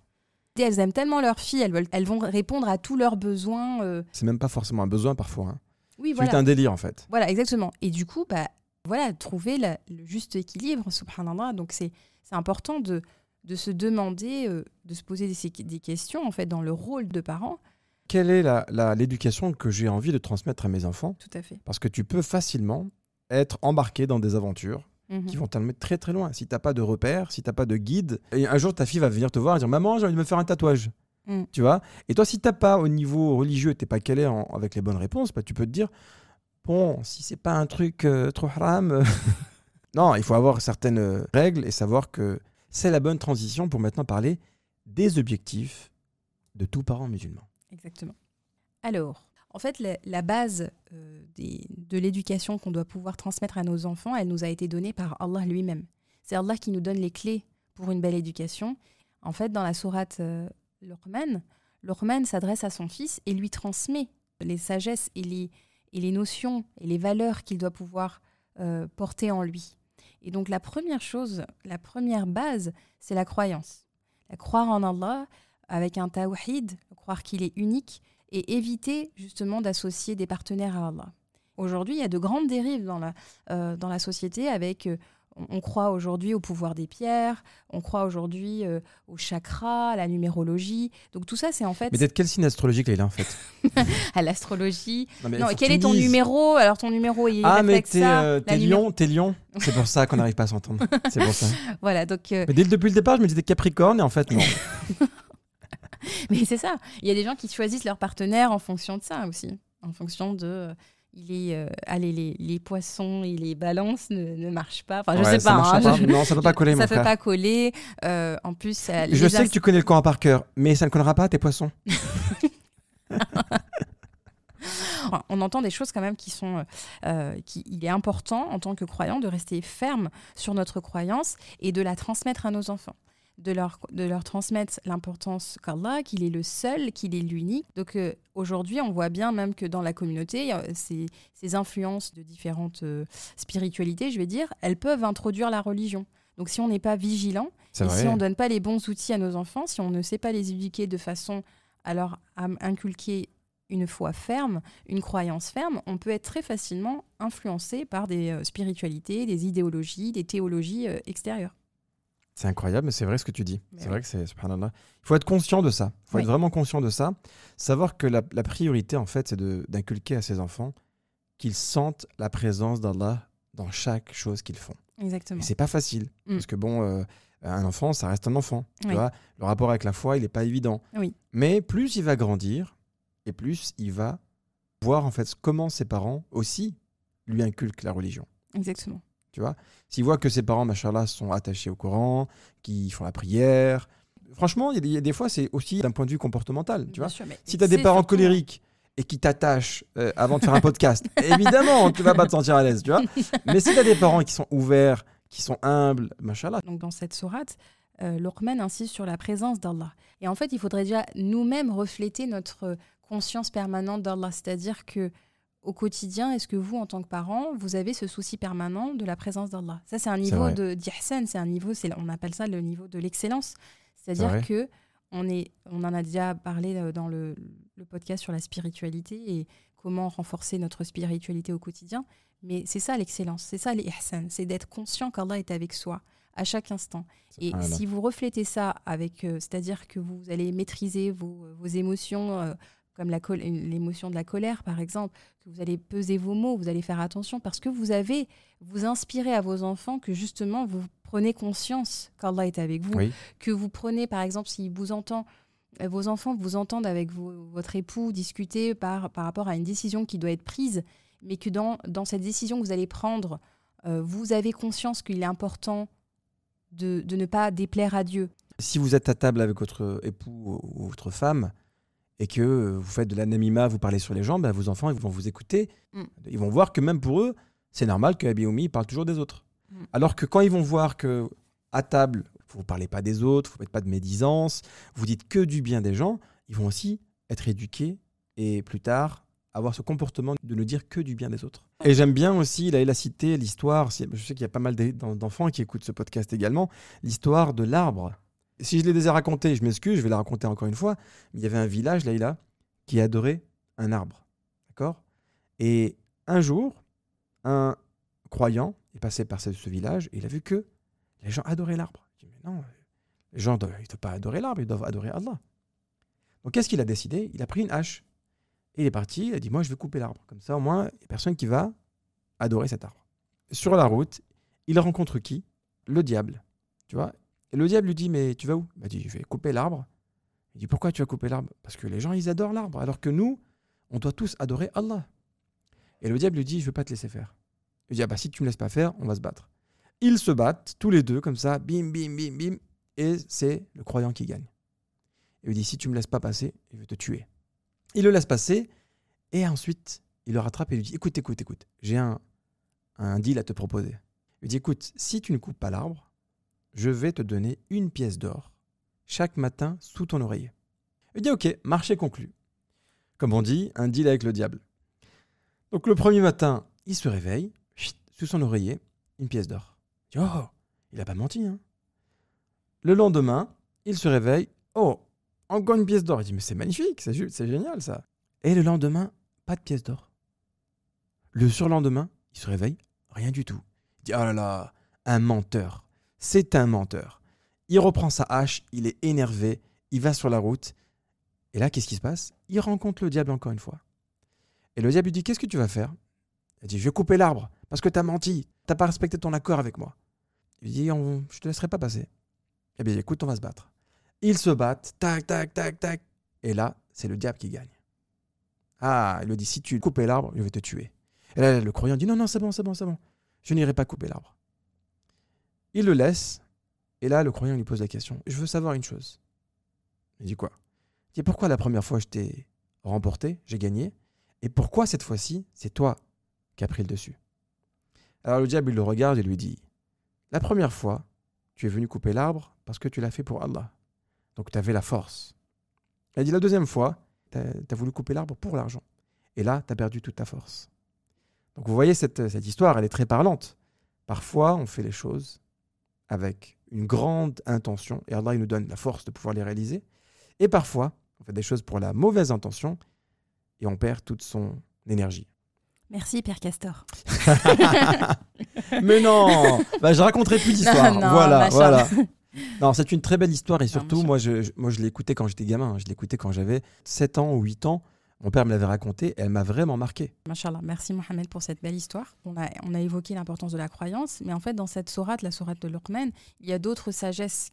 Et elles aiment tellement leurs filles, elles, veulent, elles vont répondre à tous leurs besoins. euh. C'est même pas forcément un besoin parfois. Hein. Oui, C'est voilà. un délire, en fait. Voilà, exactement. Et du coup, bah, voilà, trouver la- le juste équilibre, subhanallah. Donc, c'est important de, de se demander, euh, de se poser des, des questions, en fait, dans le rôle de parent. Quelle est la- la- l'éducation que j'ai envie de transmettre à mes enfants Tout à fait. Parce que tu peux facilement être embarqué dans des aventures Mhm. qui vont t'emmener très très loin. Si t'as pas de repères, si t'as pas de guide, et un jour ta fille va venir te voir et dire maman j'ai envie de me faire un tatouage, Mm. tu vois? Et toi si t'as pas au niveau religieux, t'es pas calé en- avec les bonnes réponses, bah, tu peux te dire bon si c'est pas un truc euh, trop haram, euh, <laughs> non il faut avoir certaines règles et savoir que c'est la bonne transition pour maintenant parler des objectifs de tout parent musulman. Exactement. Alors, en fait, la, base euh, de l'éducation qu'on doit pouvoir transmettre à nos enfants, elle nous a été donnée par Allah lui-même. C'est Allah qui nous donne les clés pour une belle éducation. En fait, dans la sourate euh, Luqman, Luqman s'adresse à son fils et lui transmet les sagesses et les, et les notions et les valeurs qu'il doit pouvoir euh, porter en lui. Et donc la première chose, la première base, c'est la croyance. La croire en Allah avec un tawhid, croire qu'il est unique et éviter justement d'associer des partenaires à Allah. Aujourd'hui, il y a de grandes dérives dans la, euh, dans la société avec... euh, on, croit aujourd'hui au pouvoir des pierres, on croit aujourd'hui euh, au chakra, à la numérologie. Donc tout ça, c'est en fait Mais d'être quel signe astrologique là en fait? <laughs> À l'astrologie. Non, quel est ton numéro? Alors ton numéro, il Ah mais t'es ça. euh, lion, t'es lion. C'est pour ça qu'on n'arrive pas à s'entendre. <laughs> C'est pour ça. Voilà, donc euh, Mais dès, depuis le départ, je me disais Capricorne et en fait non. <laughs> Mais c'est ça. Il y a des gens qui choisissent leur partenaire en fonction de ça aussi. En fonction de. Euh, il est, euh, allez, les, les poissons et les balances ne, ne marchent pas. Enfin, je Ouais, sais ça pas. hein, pas. je- Non, ça peut pas coller, ça mon peut frère. pas coller. Euh, en plus, ça- Je sais as- que tu connais le Coran par cœur, mais ça ne collera pas à tes poissons. <laughs> On entend des choses quand même qui sont... euh, qui, il est important en tant que croyant de rester ferme sur notre croyance et de la transmettre à nos enfants. De leur, de leur transmettre l'importance qu'Allah, qu'il est le seul, qu'il est l'unique. Donc euh, aujourd'hui, on voit bien même que dans la communauté, euh, ces, ces influences de différentes euh, spiritualités, je vais dire, elles peuvent introduire la religion. Donc si on n'est pas vigilant, et si on ne donne pas les bons outils à nos enfants, si on ne sait pas les éduquer de façon à leur inculquer une foi ferme, une croyance ferme, on peut être très facilement influencé par des euh, spiritualités, des idéologies, des théologies extérieures. C'est incroyable, mais c'est vrai ce que tu dis. C'est oui. vrai que c'est. Il faut être conscient de ça. Il faut Oui. être vraiment conscient de ça. Savoir que la, la priorité, en fait, c'est d'inculquer à ses enfants qu'ils sentent la présence d'Allah dans chaque chose qu'ils font. Exactement. Et c'est pas facile. Mm. Parce que bon, euh, un enfant, ça reste un enfant. Tu Oui. vois le rapport avec la foi, il n'est pas évident. Oui. Mais plus il va grandir, et plus il va voir en fait comment ses parents aussi lui inculquent la religion. Exactement. Tu vois S'il voit que ses parents, machallah, sont attachés au Coran, qu'ils font la prière. Franchement, il y, a des- il y a des fois, c'est aussi d'un point de vue comportemental. Tu Bien vois sûr, si tu as des parents colériques et qui t'attachent euh, avant de faire un <laughs> podcast, évidemment, tu vas pas te sentir à l'aise, tu vois. Mais si tu as des parents qui sont ouverts, qui sont humbles, machallah, Donc dans cette sourate, euh, Luqman insiste sur la présence d'Allah. Et en fait, il faudrait déjà nous-mêmes refléter notre conscience permanente d'Allah. C'est-à-dire que au quotidien, est-ce que vous, en tant que parent, vous avez ce souci permanent de la présence d'Allah? Ça, c'est un niveau de d'ihsan, c'est un niveau, on appelle ça le niveau de l'excellence. C'est C'est-à-dire que on est, on en a déjà parlé euh, dans le, le podcast sur la spiritualité et comment renforcer notre spiritualité au quotidien. Mais c'est ça l'excellence, c'est ça l'ihsan, c'est d'être conscient qu'Allah est avec soi à chaque instant. Et si vous reflétez ça avec, euh, c'est-à-dire que vous allez maîtriser vos, vos émotions, euh, comme l'émotion de la colère par exemple, que vous allez peser vos mots, vous allez faire attention parce que vous avez, vous inspirez à vos enfants que justement vous prenez conscience qu'Allah est avec vous, Oui. que vous prenez par exemple s'il vous entend euh, vos enfants vous entendent avec votre époux discuter par, par rapport à une décision qui doit être prise, mais que dans, dans cette décision que vous allez prendre, euh, vous avez conscience qu'il est important de, de ne pas déplaire à Dieu. Si vous êtes à table avec votre époux ou votre femme et que euh, vous faites de l'anonymat, vous parlez sur les gens, ben, vos enfants ils vont vous écouter. Mm. Ils vont voir que même pour eux, c'est normal que Abioumi parle toujours des autres. Mm. Alors que quand ils vont voir que à table, vous ne parlez pas des autres, vous ne faites pas de médisance, vous dites que du bien des gens, ils vont aussi être éduqués et plus tard avoir ce comportement de ne dire que du bien des autres. Et j'aime bien aussi, là, il a cité l'histoire, je sais qu'il y a pas mal d'e- d'enfants qui écoutent ce podcast également, l'histoire de l'arbre. Si je l'ai déjà raconté, je m'excuse, je vais la raconter encore une fois. Il y avait un village, Laïla, qui adorait un arbre. D'accord? Et un jour, un croyant est passé par ce, village et il a vu que les gens adoraient l'arbre. Il dit, mais non, les gens ne doivent, doivent pas adorer l'arbre, ils doivent adorer Allah. Donc qu'est-ce qu'il a décidé? Il a pris une hache et il est parti, il a dit, moi je vais couper l'arbre. Comme ça, au moins, il n'y a personne qui va adorer cet arbre. Sur la route, il rencontre qui? Le diable. Tu vois? Et le diable lui dit, mais tu vas où? Il dit, je vais couper l'arbre. Il dit, pourquoi tu vas couper l'arbre? Parce que les gens, ils adorent l'arbre. Alors que nous, on doit tous adorer Allah. Et le diable lui dit, je ne veux pas te laisser faire. Il dit, ah bah si tu me laisses pas faire, on va se battre. Ils se battent, tous les deux, comme ça, bim, bim, bim, bim, et c'est le croyant qui gagne. Il lui dit, si tu me laisses pas passer, je vais te tuer. Il le laisse passer, et ensuite, il le rattrape et lui dit, écoute, écoute, écoute, j'ai un, un deal à te proposer. Il lui dit, écoute, si tu ne coupes pas l'arbre, je vais te donner une pièce d'or chaque matin sous ton oreiller. Il dit, ok, marché conclu. Comme on dit, un deal avec le diable. Donc le premier matin, il se réveille, sous son oreiller, une pièce d'or. Il dit, oh, il n'a pas menti. Hein. Le lendemain, il se réveille, oh, encore une pièce d'or. Il dit, mais c'est magnifique, c'est c'est génial ça. Et le lendemain, pas de pièce d'or. Le surlendemain, il se réveille, rien du tout. Il dit, oh là là, un menteur. C'est un menteur. Il reprend sa hache, il est énervé, il va sur la route. Et là, qu'est-ce qui se passe? Il rencontre le diable encore une fois. Et le diable lui dit Qu'est-ce que tu vas faire? Il dit Je vais couper l'arbre parce que tu as menti, tu pas respecté ton accord avec moi. Il dit On- Je te laisserai pas passer. Eh bien, écoute, on va se battre. Ils se battent, tac, tac, tac, tac. Et là, c'est le diable qui gagne. Ah, il lui dit Si tu coupes l'arbre, je vais te tuer. Et là, le croyant dit Non, non, c'est bon, c'est bon, c'est bon. Je n'irai pas couper l'arbre. Il le laisse. Et là, le croyant lui pose la question Je veux savoir une chose. Il dit quoi? Il dit Pourquoi la première fois je t'ai remporté, j'ai gagné. Et pourquoi cette fois-ci, c'est toi qui as pris le dessus? Alors le diable, il le regarde et lui dit La première fois, tu es venu couper l'arbre parce que tu l'as fait pour Allah. Donc tu avais la force. Il dit La deuxième fois, tu as, voulu couper l'arbre pour l'argent. Et là, tu as perdu toute ta force. Donc vous voyez, cette, cette histoire, elle est très parlante. Parfois, on fait les choses avec une grande intention et Allah il nous donne la force de pouvoir les réaliser. Et parfois, on fait des choses pour la mauvaise intention et on perd toute son énergie. Merci Père Castor. <laughs> Mais non, bah, je raconterai plus d'histoire. <laughs> Voilà, voilà. <laughs> Non, c'est une très belle histoire et surtout, moi, je, moi, je l'ai écouté quand j'étais gamin. Je l'ai écouté quand j'avais 7 ans ou 8 ans. Mon père me l'avait raconté elle m'a vraiment marqué. Machallah, merci Mohamed pour cette belle histoire. On a, évoqué l'importance de la croyance, mais en fait, dans cette sourate, la sourate de Luqman, il y a d'autres sagesses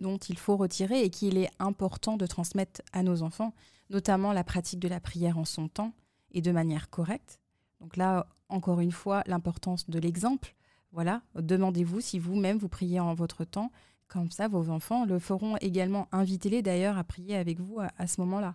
dont il faut retirer et qu'il est important de transmettre à nos enfants, notamment la pratique de la prière en son temps et de manière correcte. Donc là, encore une fois, l'importance de l'exemple. Voilà, demandez-vous si vous-même vous priez en votre temps. Comme ça, vos enfants le feront également. Invitez-les d'ailleurs à prier avec vous à ce moment-là.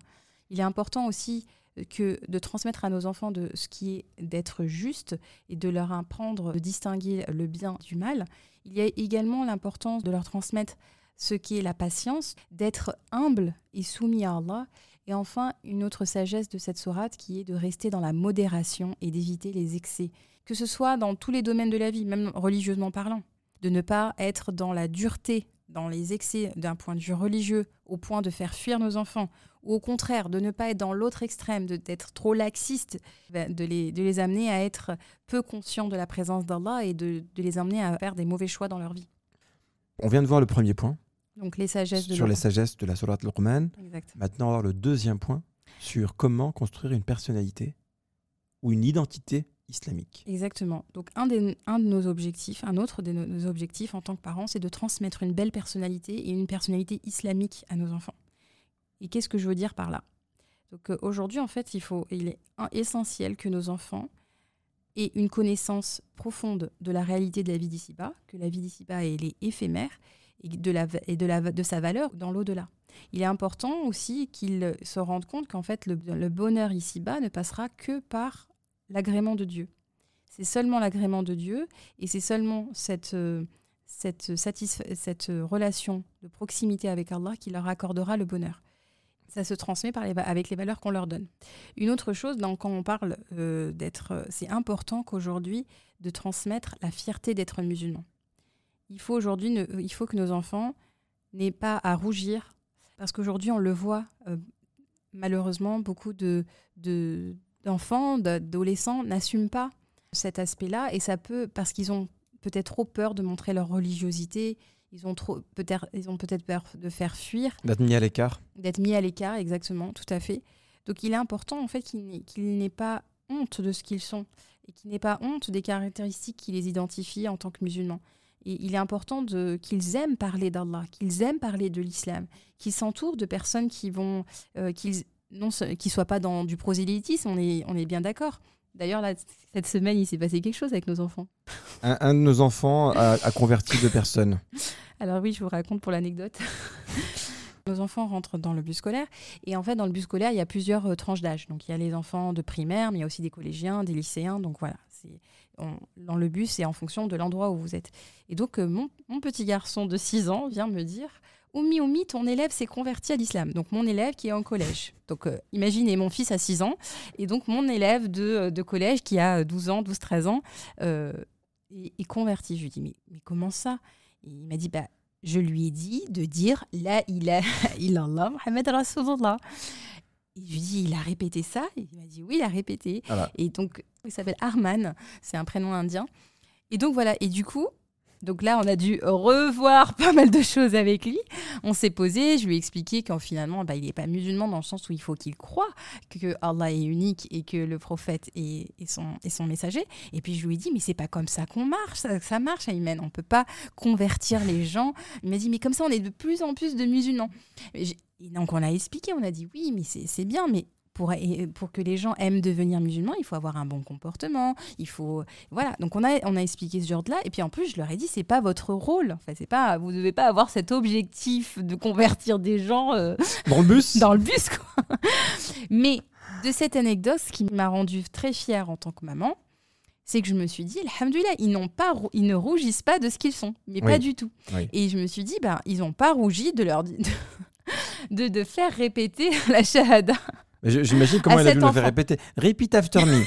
Il est important aussi euh, que de transmettre à nos enfants de ce qui est d'être juste et de leur apprendre de distinguer le bien du mal. Il y a également l'importance de leur transmettre ce qui est la patience, d'être humble et soumis à Allah. Et enfin, une autre sagesse de cette sourate qui est de rester dans la modération et d'éviter les excès, que ce soit dans tous les domaines de la vie, même religieusement parlant. De ne pas être dans la dureté, dans les excès d'un point de vue religieux, au point de faire fuir nos enfants, ou au contraire de ne pas être dans l'autre extrême, d'être trop laxiste, ben, de les, de les amener à être peu conscients de la présence d'Allah et de, de, les amener à faire des mauvais choix dans leur vie. On vient de voir le premier point. Donc les sagesses de sur les sagesses de la Sourate Luqman. Maintenant, on va voir le deuxième point sur comment construire une personnalité ou une identité Exactement. Donc un, des, un de nos objectifs, un autre de nos objectifs en tant que parents, c'est de transmettre une belle personnalité et une personnalité islamique à nos enfants. Et qu'est-ce que je veux dire par là? Donc euh, aujourd'hui, en fait, il, faut, il est essentiel que nos enfants aient une connaissance profonde de la réalité de la vie d'ici-bas, que la vie d'ici-bas est éphémère et de, la, et de, la, de sa valeur dans l'au-delà. Il est important aussi qu'ils se rendent compte qu'en fait, le, le bonheur ici-bas ne passera que par l'agrément de Dieu. C'est seulement l'agrément de Dieu et c'est seulement cette, euh, cette, relation de proximité avec Allah qui leur accordera le bonheur ça se transmet avec les valeurs qu'on leur donne. Une autre chose, quand on parle euh, d'être, euh, c'est important qu'aujourd'hui de transmettre la fierté d'être musulman. Il faut aujourd'hui, il faut que nos enfants n'aient pas à rougir, parce qu'aujourd'hui on le voit malheureusement beaucoup de d'enfants, d'adolescents n'assument pas cet aspect-là et ça peut parce qu'ils ont peut-être trop peur de montrer leur religiosité, ils ont trop peut-être ils ont peut-être peur de faire fuir. D'être mis à l'écart. D'être mis à l'écart, exactement, tout à fait. Donc il est important en fait qu'ils n'aient pas honte de ce qu'ils sont et qu'ils n'aient pas honte des caractéristiques qui les identifient en tant que musulmans. Et il est important qu'ils aiment parler d'Allah, qu'ils aiment parler de l'islam, qu'ils s'entourent de personnes qui vont, euh, qu'ils non, qui soient pas dans du prosélytisme. On est, on est bien d'accord. D'ailleurs, cette semaine, il s'est passé quelque chose avec nos enfants. Un, de nos enfants a, a converti deux personnes. <laughs> Alors oui, je vous raconte pour l'anecdote. <laughs> Nos enfants rentrent dans le bus scolaire et en fait dans le bus scolaire il y a plusieurs euh, tranches d'âge. Donc il y a les enfants de primaire, mais il y a aussi des collégiens, des lycéens. Donc voilà, dans le bus c'est en fonction de l'endroit où vous êtes. Et donc euh, mon, petit garçon de 6 ans vient me dire Oumi Oumi, ton élève s'est converti à l'islam. Donc mon élève qui est en collège. Donc euh, imaginez mon fils à 6 ans et donc mon élève de, de collège qui a 12 ans, 12-13 ans est, converti. Je lui dis mais, mais comment ça? Il m'a dit, bah, je lui ai dit de dire La ilaha <laughs> illallah Muhammad Rasulullah. Et je lui dit, il a répété ça? Il m'a dit, oui, il a répété. Et donc, il s'appelle Arman, c'est un prénom indien. Et donc, voilà. Et du coup, donc là, on a dû revoir <laughs> pas mal de choses avec lui. On s'est posé, je lui ai expliqué qu'en finalement, bah, il n'est pas musulman dans le sens où il faut qu'il croit que Allah est unique et que le prophète est, son, messager. Et puis je lui ai dit, mais c'est pas comme ça qu'on marche, ça, ça marche, Ayman. On peut pas convertir les gens. Il m'a dit, mais comme ça, on est de plus en plus de musulmans. Et donc on a expliqué, on a dit, oui, mais c'est bien, mais pour, que les gens aiment devenir musulmans, il faut avoir un bon comportement. Il faut voilà. Donc on a on a expliqué ce genre-là. Et puis en plus, je leur ai dit, c'est pas votre rôle. Enfin, c'est pas vous devez pas avoir cet objectif de convertir des gens euh, <laughs> Dans le bus <laughs> dans le bus. Quoi. Mais de cette anecdote, ce qui m'a rendue très fière en tant que maman, c'est que je me suis dit, alhamdoulilah, ils, n'ont pas, ils ne rougissent pas de ce qu'ils sont, mais Oui. pas du tout. Oui. Et je me suis dit, ben, ils n'ont pas rougi de leur <laughs> de, de faire répéter la shahada. J'imagine comment elle a dû le faire enfant. répéter. Repeat after me.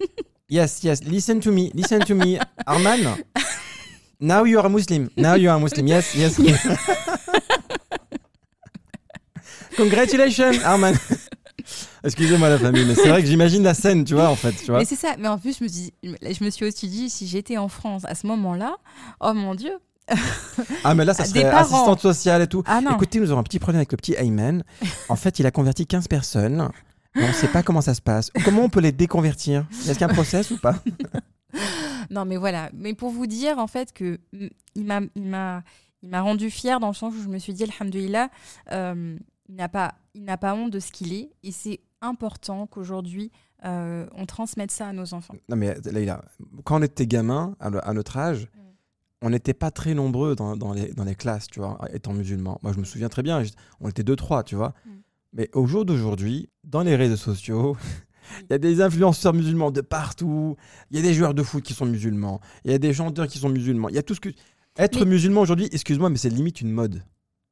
<laughs> yes, yes. Listen to me. Listen to me. Arman? Now you are a Muslim. Now you are a Muslim. Yes, yes. <laughs> Congratulations, Arman. <laughs> Excusez-moi la famille, mais c'est vrai que j'imagine la scène, tu vois, en fait. Tu vois Mais c'est ça. Mais en plus, je me, suis, je me suis aussi dit, si j'étais en France à ce moment-là, oh mon Dieu. <laughs> ah, mais là, ça serait assistante sociale et tout. Ah non. Écoutez, nous avons un petit problème avec le petit Ayman. En fait, il a converti 15 personnes. Mais on ne sait pas comment ça se passe. Comment on peut les déconvertir? Est-ce qu'il y a un process ou pas? <laughs> Non, mais voilà. Mais pour vous dire, en fait, que il m'a, il m'a, il m'a rendu fière dans le sens où je me suis dit, alhamdoulilah, euh, il n'a pas, il n'a pas honte de ce qu'il est, et c'est important qu'aujourd'hui euh, on transmette ça à nos enfants. Non, mais Leïla, quand on était gamin, à, notre âge. On n'était pas très nombreux dans, dans les, dans les classes, tu vois, étant musulmans. Moi, je me souviens très bien, on était deux, trois, tu vois. Mm. Mais au jour d'aujourd'hui, dans les réseaux sociaux, <laughs> il y a des influenceurs musulmans de partout. Il y a des joueurs de foot qui sont musulmans. Il y a des chanteurs qui sont musulmans. Il y a tout ce que. Être Mais- musulman aujourd'hui, excuse-moi, mais c'est limite une mode.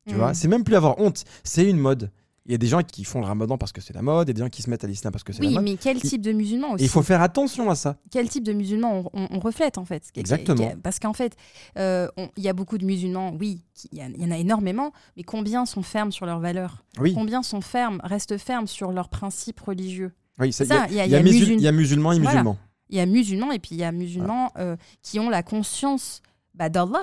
Tu Mm. vois, c'est même plus avoir honte, c'est une mode. Il y a des gens qui font le ramadan parce que c'est la mode, et des gens qui se mettent à l'islam parce que c'est la Oui, mode. mais quel type de musulman aussi il faut faire attention à ça. Quel type de musulman on, on- on reflète en fait Exactement. Parce qu'en fait, euh, il y a beaucoup de musulmans, oui, il y, en a énormément, mais combien sont fermes sur leurs valeurs Oui, Combien sont fermes, restent fermes sur leurs principes religieux oui ça, il y y y a musulmans et musulmans. Il y a musulmans et puis il y a musulmans euh, qui ont la conscience bah, d'Allah.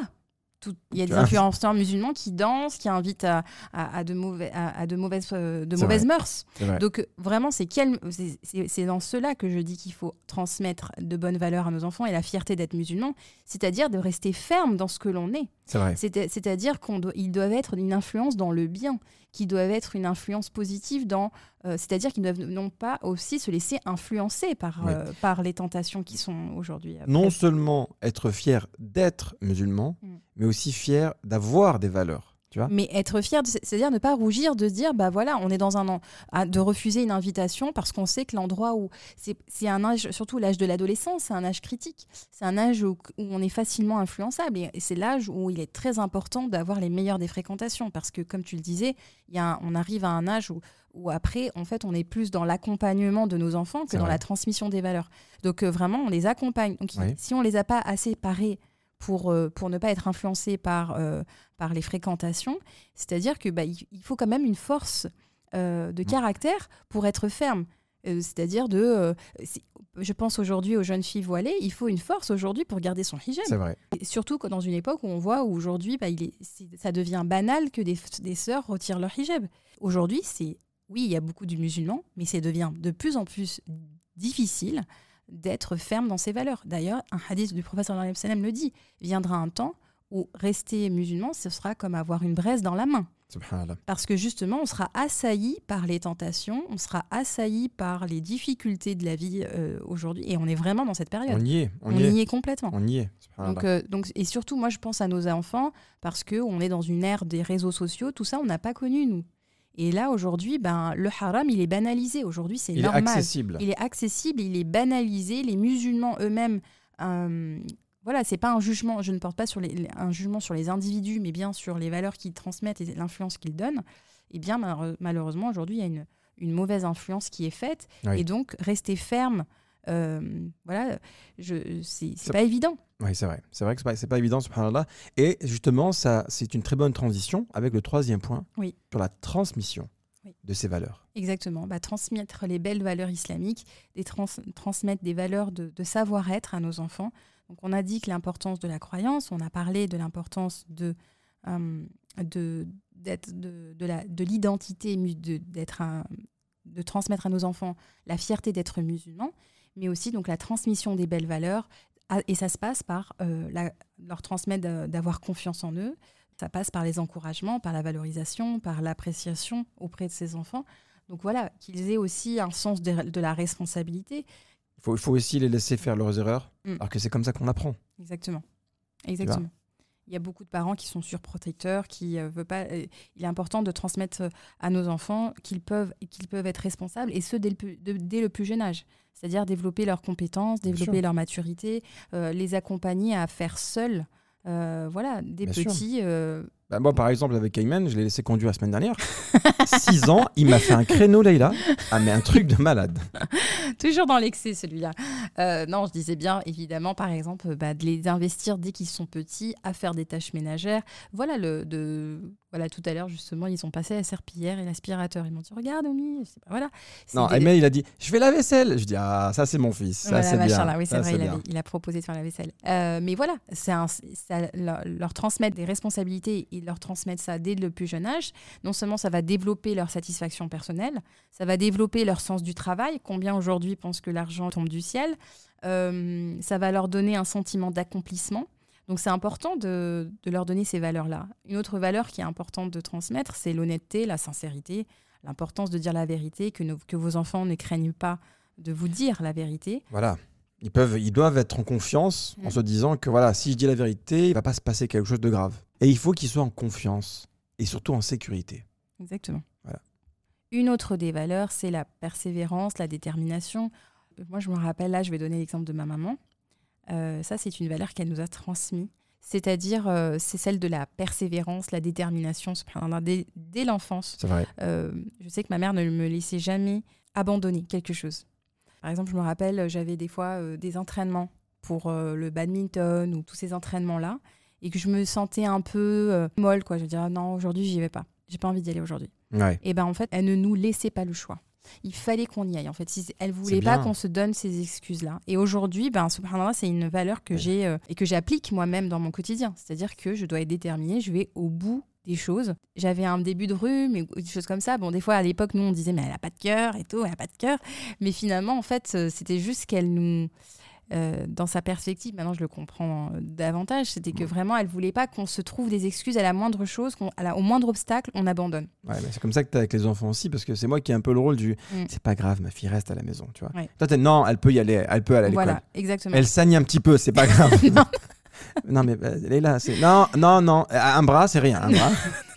Il y a des influenceurs musulmans qui dansent, qui invitent à, à- à de, mauvais, à, à de mauvaises, euh, de C'est mauvaises vrai. mœurs. Donc vraiment, c'est dans cela que je dis qu'il faut transmettre de bonnes valeurs à nos enfants et la fierté d'être musulman, c'est-à-dire de rester ferme dans ce que l'on est. C'est-à-dire qu'ils doivent être une influence dans le bien, qu'ils doivent être une influence positive dans... euh, C'est-à-dire qu'ils ne doivent non pas aussi se laisser influencer par, Oui. euh, par les tentations qui sont aujourd'hui. euh, Non seulement être fier d'être musulman, Mm. mais aussi fier d'avoir des valeurs. Tu vois Mais être fier, c'est-à-dire ne pas rougir de dire, bah voilà, on est dans un an, de refuser une invitation parce qu'on sait que l'endroit où c'est un âge, surtout l'âge de l'adolescence, c'est un âge critique, c'est un âge où, où on est facilement influençable et, et c'est l'âge où il est très important d'avoir les meilleures des fréquentations parce que comme tu le disais, il y a un- on arrive à un âge où, où après, en fait, on est plus dans l'accompagnement de nos enfants que dans vrai. la transmission des valeurs. Donc euh, vraiment, on les accompagne. Donc Oui. si on les a pas assez parés pour, euh, pour ne pas être influencés par, euh, par les fréquentations, c'est-à-dire que bah, il, il faut quand même une force euh, de caractère pour être ferme. Euh, c'est-à-dire de, euh, je pense aujourd'hui aux jeunes filles voilées, il faut une force aujourd'hui pour garder son hijab. C'est vrai. Et surtout que dans une époque où on voit où aujourd'hui, bah, il est, ça devient banal que des, des sœurs retirent leur hijab. Aujourd'hui, c'est oui, il y a beaucoup de musulmans, mais ça devient de plus en plus difficile d'être ferme dans ses valeurs. D'ailleurs, un hadith du wa sallam le dit viendra un temps où rester musulman, ce sera comme avoir une braise dans la main. Parce que justement, on sera assailli par les tentations, on sera assailli par les difficultés de la vie euh, aujourd'hui, et on est vraiment dans cette période. On y est. On, On, y est. y est complètement. On y est. Donc, euh, donc, et surtout, moi, je pense à nos enfants parce que on est dans une ère des réseaux sociaux. Tout ça, on n'a pas connu nous. Et là, aujourd'hui, ben, le haram, il est banalisé. Aujourd'hui, c'est il est normal. accessible. Il est accessible, il est banalisé. Les musulmans eux-mêmes, euh, voilà, c'est pas un jugement. Je ne porte pas sur les, un jugement sur les individus, mais bien sur les valeurs qu'ils transmettent et l'influence qu'ils donnent. Et bien, malheure- malheureusement, aujourd'hui, il y a une, une mauvaise influence qui est faite. Oui. Et donc, rester ferme. euh, voilà, je, c'est pas évident. Oui, c'est vrai. C'est vrai que c'est pas, pas évident, subhanallah. Et justement, ça, c'est une très bonne transition avec le troisième point Oui. sur la transmission Oui. de ces valeurs. Exactement, bah, transmettre les belles valeurs islamiques, trans- transmettre des valeurs de, de savoir-être à nos enfants. Donc on a dit que l'importance de la croyance, on a parlé de l'importance de, euh, de, de, de l'identité, de, transmettre à nos enfants la fierté d'être musulman, mais aussi donc la transmission des belles valeurs. Ah, Et ça se passe par euh, leur transmettre d'avoir confiance en eux. Ça passe par les encouragements, par la valorisation, par l'appréciation auprès de ces enfants. Donc voilà, qu'ils aient aussi un sens de la responsabilité. Il faut, aussi les laisser faire leurs erreurs, Mm. alors que c'est comme ça qu'on apprend. Exactement. Exactement. Il y a beaucoup de parents qui sont surprotecteurs, qui euh, veulent pas. euh, il est important de transmettre euh, à nos enfants qu'ils peuvent, qu'ils peuvent être responsables, et ce dès le, plus- de- dès le plus jeune âge. C'est-à-dire développer leurs compétences, développer leur maturité, euh, les accompagner à faire seuls. voilà, des Bien petits. Bah, moi, par exemple, avec Ayman, je l'ai laissé conduire la semaine dernière. 6 ans, il m'a fait un créneau, Leïla. Ah, mais un truc de malade. <laughs> Toujours dans l'excès, celui-là. Euh, non, je disais bien, évidemment, par exemple, bah, de les investir dès qu'ils sont petits à faire des tâches ménagères. Voilà, le, de, voilà tout à l'heure, justement, ils ont passé la serpillière et l'aspirateur. Ils m'ont dit, regarde, Omi, je sais pas, voilà. Non, des- il a dit Je fais la vaisselle. Je dis Ah, ça, c'est mon fils. Ça, Voilà, c'est bien. là, oui, c'est vrai, il, bien. avait- il a proposé de faire la vaisselle. Euh, mais voilà, un- ça leur, leur transmettre des responsabilités et leur transmettre ça dès le plus jeune âge. Non seulement ça va développer leur satisfaction personnelle, ça va développer leur sens du travail. Combien aujourd'hui pensent que l'argent tombe du ciel? Euh, Ça va leur donner un sentiment d'accomplissement. Donc c'est important de, de leur donner ces valeurs-là. Une autre valeur qui est importante de transmettre, c'est l'honnêteté, la sincérité, l'importance de dire la vérité, que, nos- que vos enfants ne craignent pas de vous dire la vérité. Voilà. Ils, peuvent, ils doivent être en confiance en Mm. se disant que voilà, si je dis la vérité, il va pas se passer quelque chose de grave. Et il faut qu'ils soient en confiance et surtout en sécurité. Exactement. Voilà. Une autre des valeurs, c'est la persévérance, la détermination. Euh, Moi, je me rappelle, là, je vais donner l'exemple de ma maman. Euh, ça, c'est une valeur qu'elle nous a transmise. C'est-à-dire, euh, c'est celle de la persévérance, la détermination, dès, dès l'enfance. Euh, je sais que ma mère ne me laissait jamais abandonner quelque chose. Par exemple, je me rappelle, j'avais des fois euh, des entraînements pour euh, le badminton ou tous ces entraînements-là, et que je me sentais un peu euh, molle, quoi. Je dire, Ah non, aujourd'hui, j'y vais pas. J'ai pas envie d'y aller aujourd'hui. Ouais. Et ben en fait, elle ne nous laissait pas le choix. Il fallait qu'on y aille. En fait, si elle voulait pas qu'on se donne ces excuses-là. Et aujourd'hui, ben subhanallah, c'est une valeur que Ouais. j'ai euh, et que j'applique moi-même dans mon quotidien. C'est-à-dire que je dois être déterminée, je vais au bout des choses. J'avais un début de rhume et des choses comme ça. Bon, des fois à l'époque, nous on disait mais elle a pas de cœur et tout, elle a pas de cœur. Mais finalement, en fait, euh, c'était juste qu'elle nous euh, dans sa perspective, maintenant je le comprends euh, davantage, c'était que vraiment elle voulait pas qu'on se trouve des excuses à la moindre chose, à la- au moindre obstacle, on abandonne. Ouais, mais c'est comme ça que tu avec les enfants aussi, parce que c'est moi qui ai un peu le rôle du Mm. c'est pas grave, ma fille reste à la maison, tu vois. Ouais. Toi, t'es non, elle peut y aller, elle peut aller à l'école. Voilà, exactement. Elle saigne un petit peu, c'est pas <laughs> grave. Non. non, mais euh, elle est là, c'est non, non, non, un bras, c'est rien, un bras. <laughs>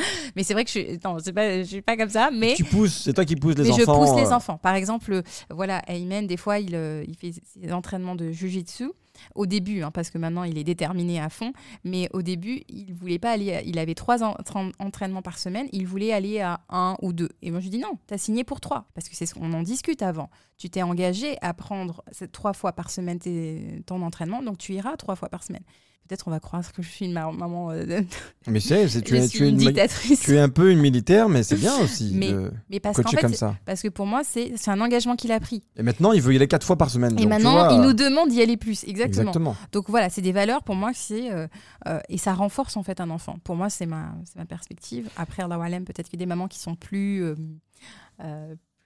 <laughs> Mais c'est vrai que je suis, non, c'est pas, je suis pas comme ça, mais, tu pousses, c'est toi qui pousses les mais je enfants. pousse les euh, enfants. Par exemple, voilà, Ayman, des fois, il, euh, il fait ses entraînements de jujitsu. Au début, hein, parce que maintenant il est déterminé à fond, mais au début, il voulait pas aller. à- il avait trois en- tra- entraînements par semaine, il voulait aller à un ou deux. Et moi je lui dis non, tu as signé pour trois, parce que c'est ce qu'on en discute avant. Tu t'es engagé à prendre trois fois par semaine tes- ton entraînement, donc tu iras trois fois par semaine. Peut-être on va croire que je suis une ma- maman. euh, Mais c'est, tu, es, <laughs> tu, es une une, dictatrice. tu es un peu une militaire, mais c'est bien aussi <laughs> Mais- de Mais parce coacher fait, comme ça. Parce que pour moi, c'est c'est un engagement qu'il a pris. Et maintenant, il veut y aller quatre fois par semaine. Et donc, maintenant, vois, il nous demande d'y aller plus. Exactement. Exactement. Donc voilà, c'est des valeurs pour moi, c'est euh, euh, et ça renforce en fait un enfant. Pour moi, c'est ma, c'est ma perspective. Après, Allah Walem, peut-être qu'il y a des mamans qui sont plus,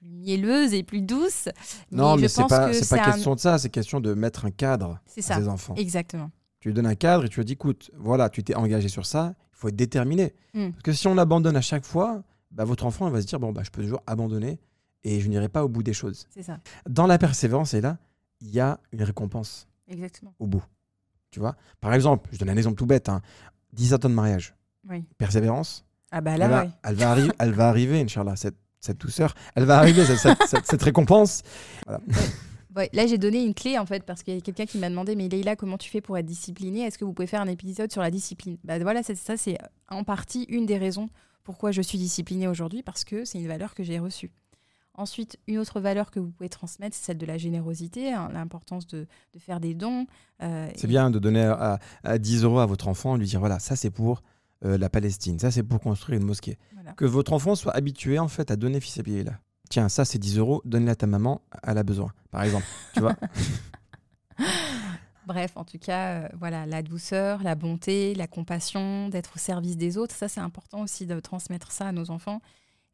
mielleuses et plus douces. Non, mais, je c'est pas, que c'est pas un- question de ça, c'est question de mettre un cadre à ça, ses enfants. exactement. Tu lui donnes un cadre et tu lui dis, écoute, voilà, tu t'es engagé sur ça, il faut être déterminé. Mm. Parce que si on abandonne à chaque fois, bah, votre enfant il va se dire, bon, bah, je peux toujours abandonner et je n'irai pas au bout des choses. C'est ça, Dans la persévérance, et là, il y a une récompense exactement. au bout. Tu vois? Par exemple, je donne un exemple tout bête, hein, 17 ans de mariage, Oui. persévérance, Ah bah elle, là, va, ouais. elle, va arri- elle va arriver, Inch'Allah, cette, cette douceur, elle va arriver, cette, cette- récompense. <laughs> Ouais, là, j'ai donné une clé en fait parce qu'il y a quelqu'un qui m'a demandé Mais Leïla, comment tu fais pour être disciplinée? Est-ce que vous pouvez faire un épisode sur la discipline? Bah voilà, ça, c'est en partie une des raisons pourquoi je suis disciplinée aujourd'hui parce que c'est une valeur que j'ai reçue. Ensuite, une autre valeur que vous pouvez transmettre, c'est celle de la générosité, hein, l'importance de, de faire des dons. euh, C'est et- bien de donner à, à 10 euros à votre enfant, lui dire voilà, ça c'est pour euh, la Palestine, ça c'est pour construire une mosquée. voilà. Que votre enfant soit habitué en fait à donner fils là. Tiens, ça c'est 10 euros, donne-le à ta maman, elle a besoin, par exemple. tu vois <laughs> Bref, en tout cas, euh, voilà, la douceur, la bonté, la compassion, d'être au service des autres, ça c'est important aussi de transmettre ça à nos enfants.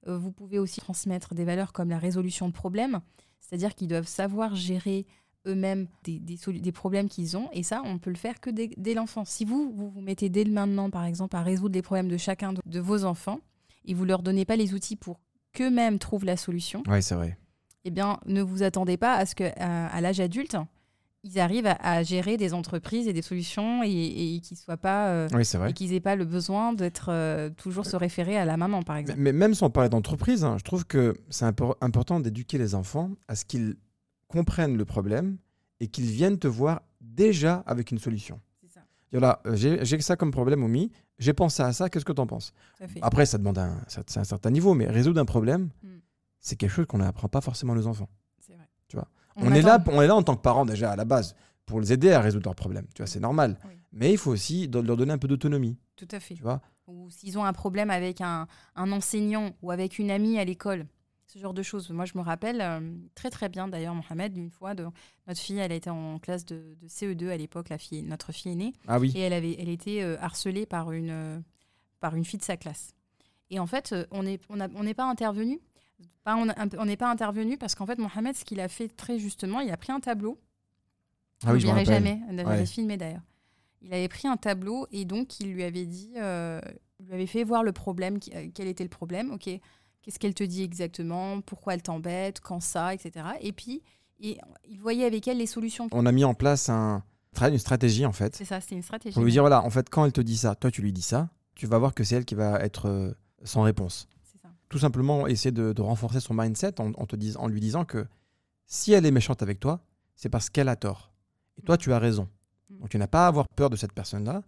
Euh, vous pouvez aussi transmettre des valeurs comme la résolution de problèmes, c'est-à-dire qu'ils doivent savoir gérer eux-mêmes des, problèmes qu'ils ont, et ça, on peut le faire que dès, dès l'enfance. Si vous, vous vous mettez dès maintenant, par exemple, à résoudre les problèmes de chacun de, de vos enfants, et vous leur donnez pas les outils pour qu'eux-mêmes trouvent la solution, Ouais, c'est vrai. eh bien, ne vous attendez pas à ce que, à, à l'âge adulte, ils arrivent à, à gérer des entreprises et des solutions et, et qu'ils soient pas euh, Oui, et qu'ils aient pas le besoin d'être euh, toujours se référer à la maman, par Mais, exemple. mais même sans parler d'entreprise, hein, je trouve que c'est impor- important d'éduquer les enfants à ce qu'ils comprennent le problème et qu'ils viennent te voir déjà avec une solution. C'est ça, Dire là, euh, j'ai ça comme problème, Omi, j'ai pensé à ça, qu'est-ce que tu en penses. Après, ça demande un, ça- un certain niveau, mais résoudre un problème, Mm. c'est quelque chose qu'on n'apprend pas forcément aux enfants. C'est vrai. tu vois? On, est là, on est là en tant que parents déjà à la base pour les aider à résoudre leurs problèmes. Tu vois, c'est normal. Oui. Mais il faut aussi leur donner un peu d'autonomie. Tout à fait. Tu vois? Ou s'ils ont un problème avec un, un enseignant ou avec une amie à l'école, ce genre de choses. Moi, je me rappelle euh, très très bien d'ailleurs, Mohamed, une fois, de, notre fille, elle était en classe de, de CE2 à l'époque, la fille, notre fille aînée, Ah oui. et elle avait, elle était euh, harcelée par une, euh, par une fille de sa classe. Et en fait, on n'est on a- on pas intervenu. Pas, on on n'est pas intervenu parce qu'en fait, Mohamed, ce qu'il a fait très justement, il a pris un tableau Ah oui, je rappelle. jamais. Ouais. avait filmé d'ailleurs. Il avait pris un tableau et donc il lui avait dit, il lui avait fait voir le problème, quel était le problème. Ok, qu'est-ce qu'elle te dit exactement, pourquoi elle t'embête, quand ça, etc. Et puis et il voyait avec elle les solutions. On a mis en place un, une stratégie en fait C'est ça, c'est une stratégie. pour lui dire voilà, en fait, quand elle te dit ça, toi tu lui dis ça, tu vas voir que c'est elle qui va être euh, sans réponse. C'est ça. Tout simplement essayer de, de renforcer son mindset en, en te dis- en lui disant que si elle est méchante avec toi, c'est parce qu'elle a tort. Et toi, tu as raison. Mm. Donc tu n'as pas à avoir peur de cette personne-là.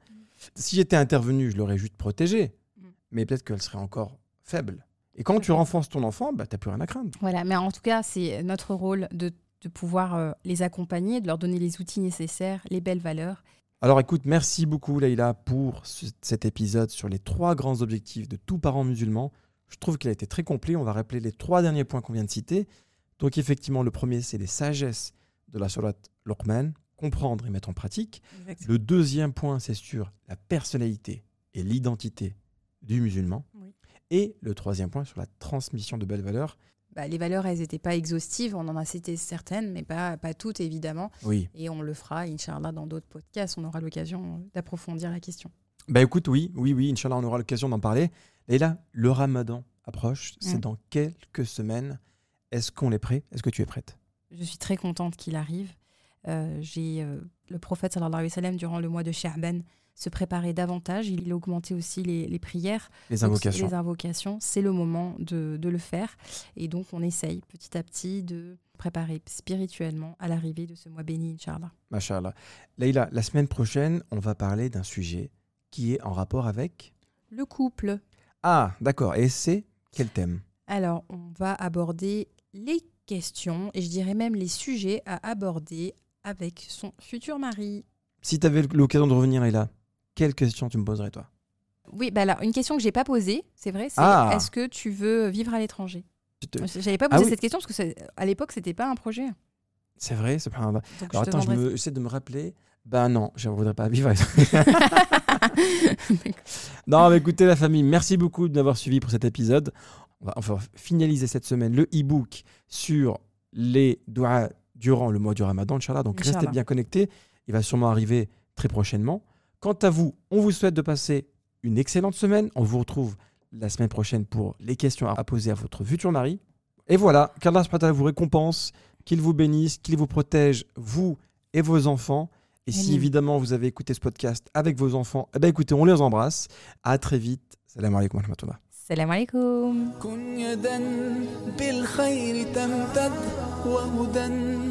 Si j'étais intervenu, je l'aurais juste protégée. Mm. Mais peut-être qu'elle serait encore faible. Et quand tu renforces ton enfant, bah, tu n'as plus rien à craindre. Voilà, mais en tout cas, c'est notre rôle de, de pouvoir euh, les accompagner, de leur donner les outils nécessaires, les belles valeurs. Alors écoute, merci beaucoup Leïla pour ce- cet épisode sur les trois grands objectifs de tout parent musulman. Je trouve qu'il a été très complet. On va rappeler les trois derniers points qu'on vient de citer. Donc effectivement, le premier, c'est les sagesses de la Surat Luqman, comprendre et mettre en pratique. Le deuxième point, c'est sur la personnalité et l'identité du musulman. Oui. Et le troisième point, sur la transmission de belles valeurs. Bah, les valeurs, elles n'étaient pas exhaustives. On en a cité certaines, mais pas, pas toutes, évidemment. Oui. Et on le fera, Inch'Allah, dans d'autres podcasts. On aura l'occasion d'approfondir la question. Bah écoute, oui, oui, oui, Inch'Allah, on aura l'occasion d'en parler. Et là, le ramadan approche, c'est Mm. dans quelques semaines. Est-ce qu'on est prêt? Est-ce que tu es prête? Je suis très contente qu'il arrive. Euh, J'ai euh, le prophète, sallallahu alayhi wa sallam, durant le mois de Sha'ban, se préparait davantage. Il a augmenté aussi les, les prières. Les Donc, invocations. les invocations, c'est le moment de, de le faire. Et donc, on essaye petit à petit de préparer spirituellement à l'arrivée de ce mois béni, Inch'Allah. Masha'Allah. Leïla, la semaine prochaine, on va parler d'un sujet qui est en rapport avec... Le couple. Ah, d'accord. Et c'est quel thème? Alors, on va aborder les questions et je dirais même les sujets à aborder avec son futur mari. Si tu avais l'occasion de revenir, Leïla, quelle question tu me poserais, toi? Oui, bah alors, une question que j'ai pas posée, c'est vrai, c'est Ah. est-ce que tu veux vivre à l'étranger? Te- J'avais pas Ah posé oui. cette question parce que à l'époque, c'était pas un projet. C'est vrai, c'est pas un... Donc, Alors je attends, j'essaie de me rappeler. Ben non, je ne voudrais pas vivre. <laughs> <laughs> non, mais écoutez la famille, merci beaucoup de m'avoir suivi pour cet épisode. On va, va finaliser cette semaine le e-book sur les doigts durant le mois du ramadan, Inch'Allah. Donc restez bien connectés. Il va sûrement arriver très prochainement. Quant à vous, on vous souhaite de passer une excellente semaine. On vous retrouve la semaine prochaine pour les questions à poser à votre futur mari. Et voilà, qu'Allah subhanahu wa ta'ala vous récompense, qu'il vous bénisse, qu'il vous protège, vous et vos enfants. Et si Amin. évidemment vous avez écouté ce podcast avec vos enfants, eh ben écoutez, on les embrasse. À très vite. Salam alaikum wa rahmatullah. Salam alaikum. كن يدا بالخير تمتد وهدى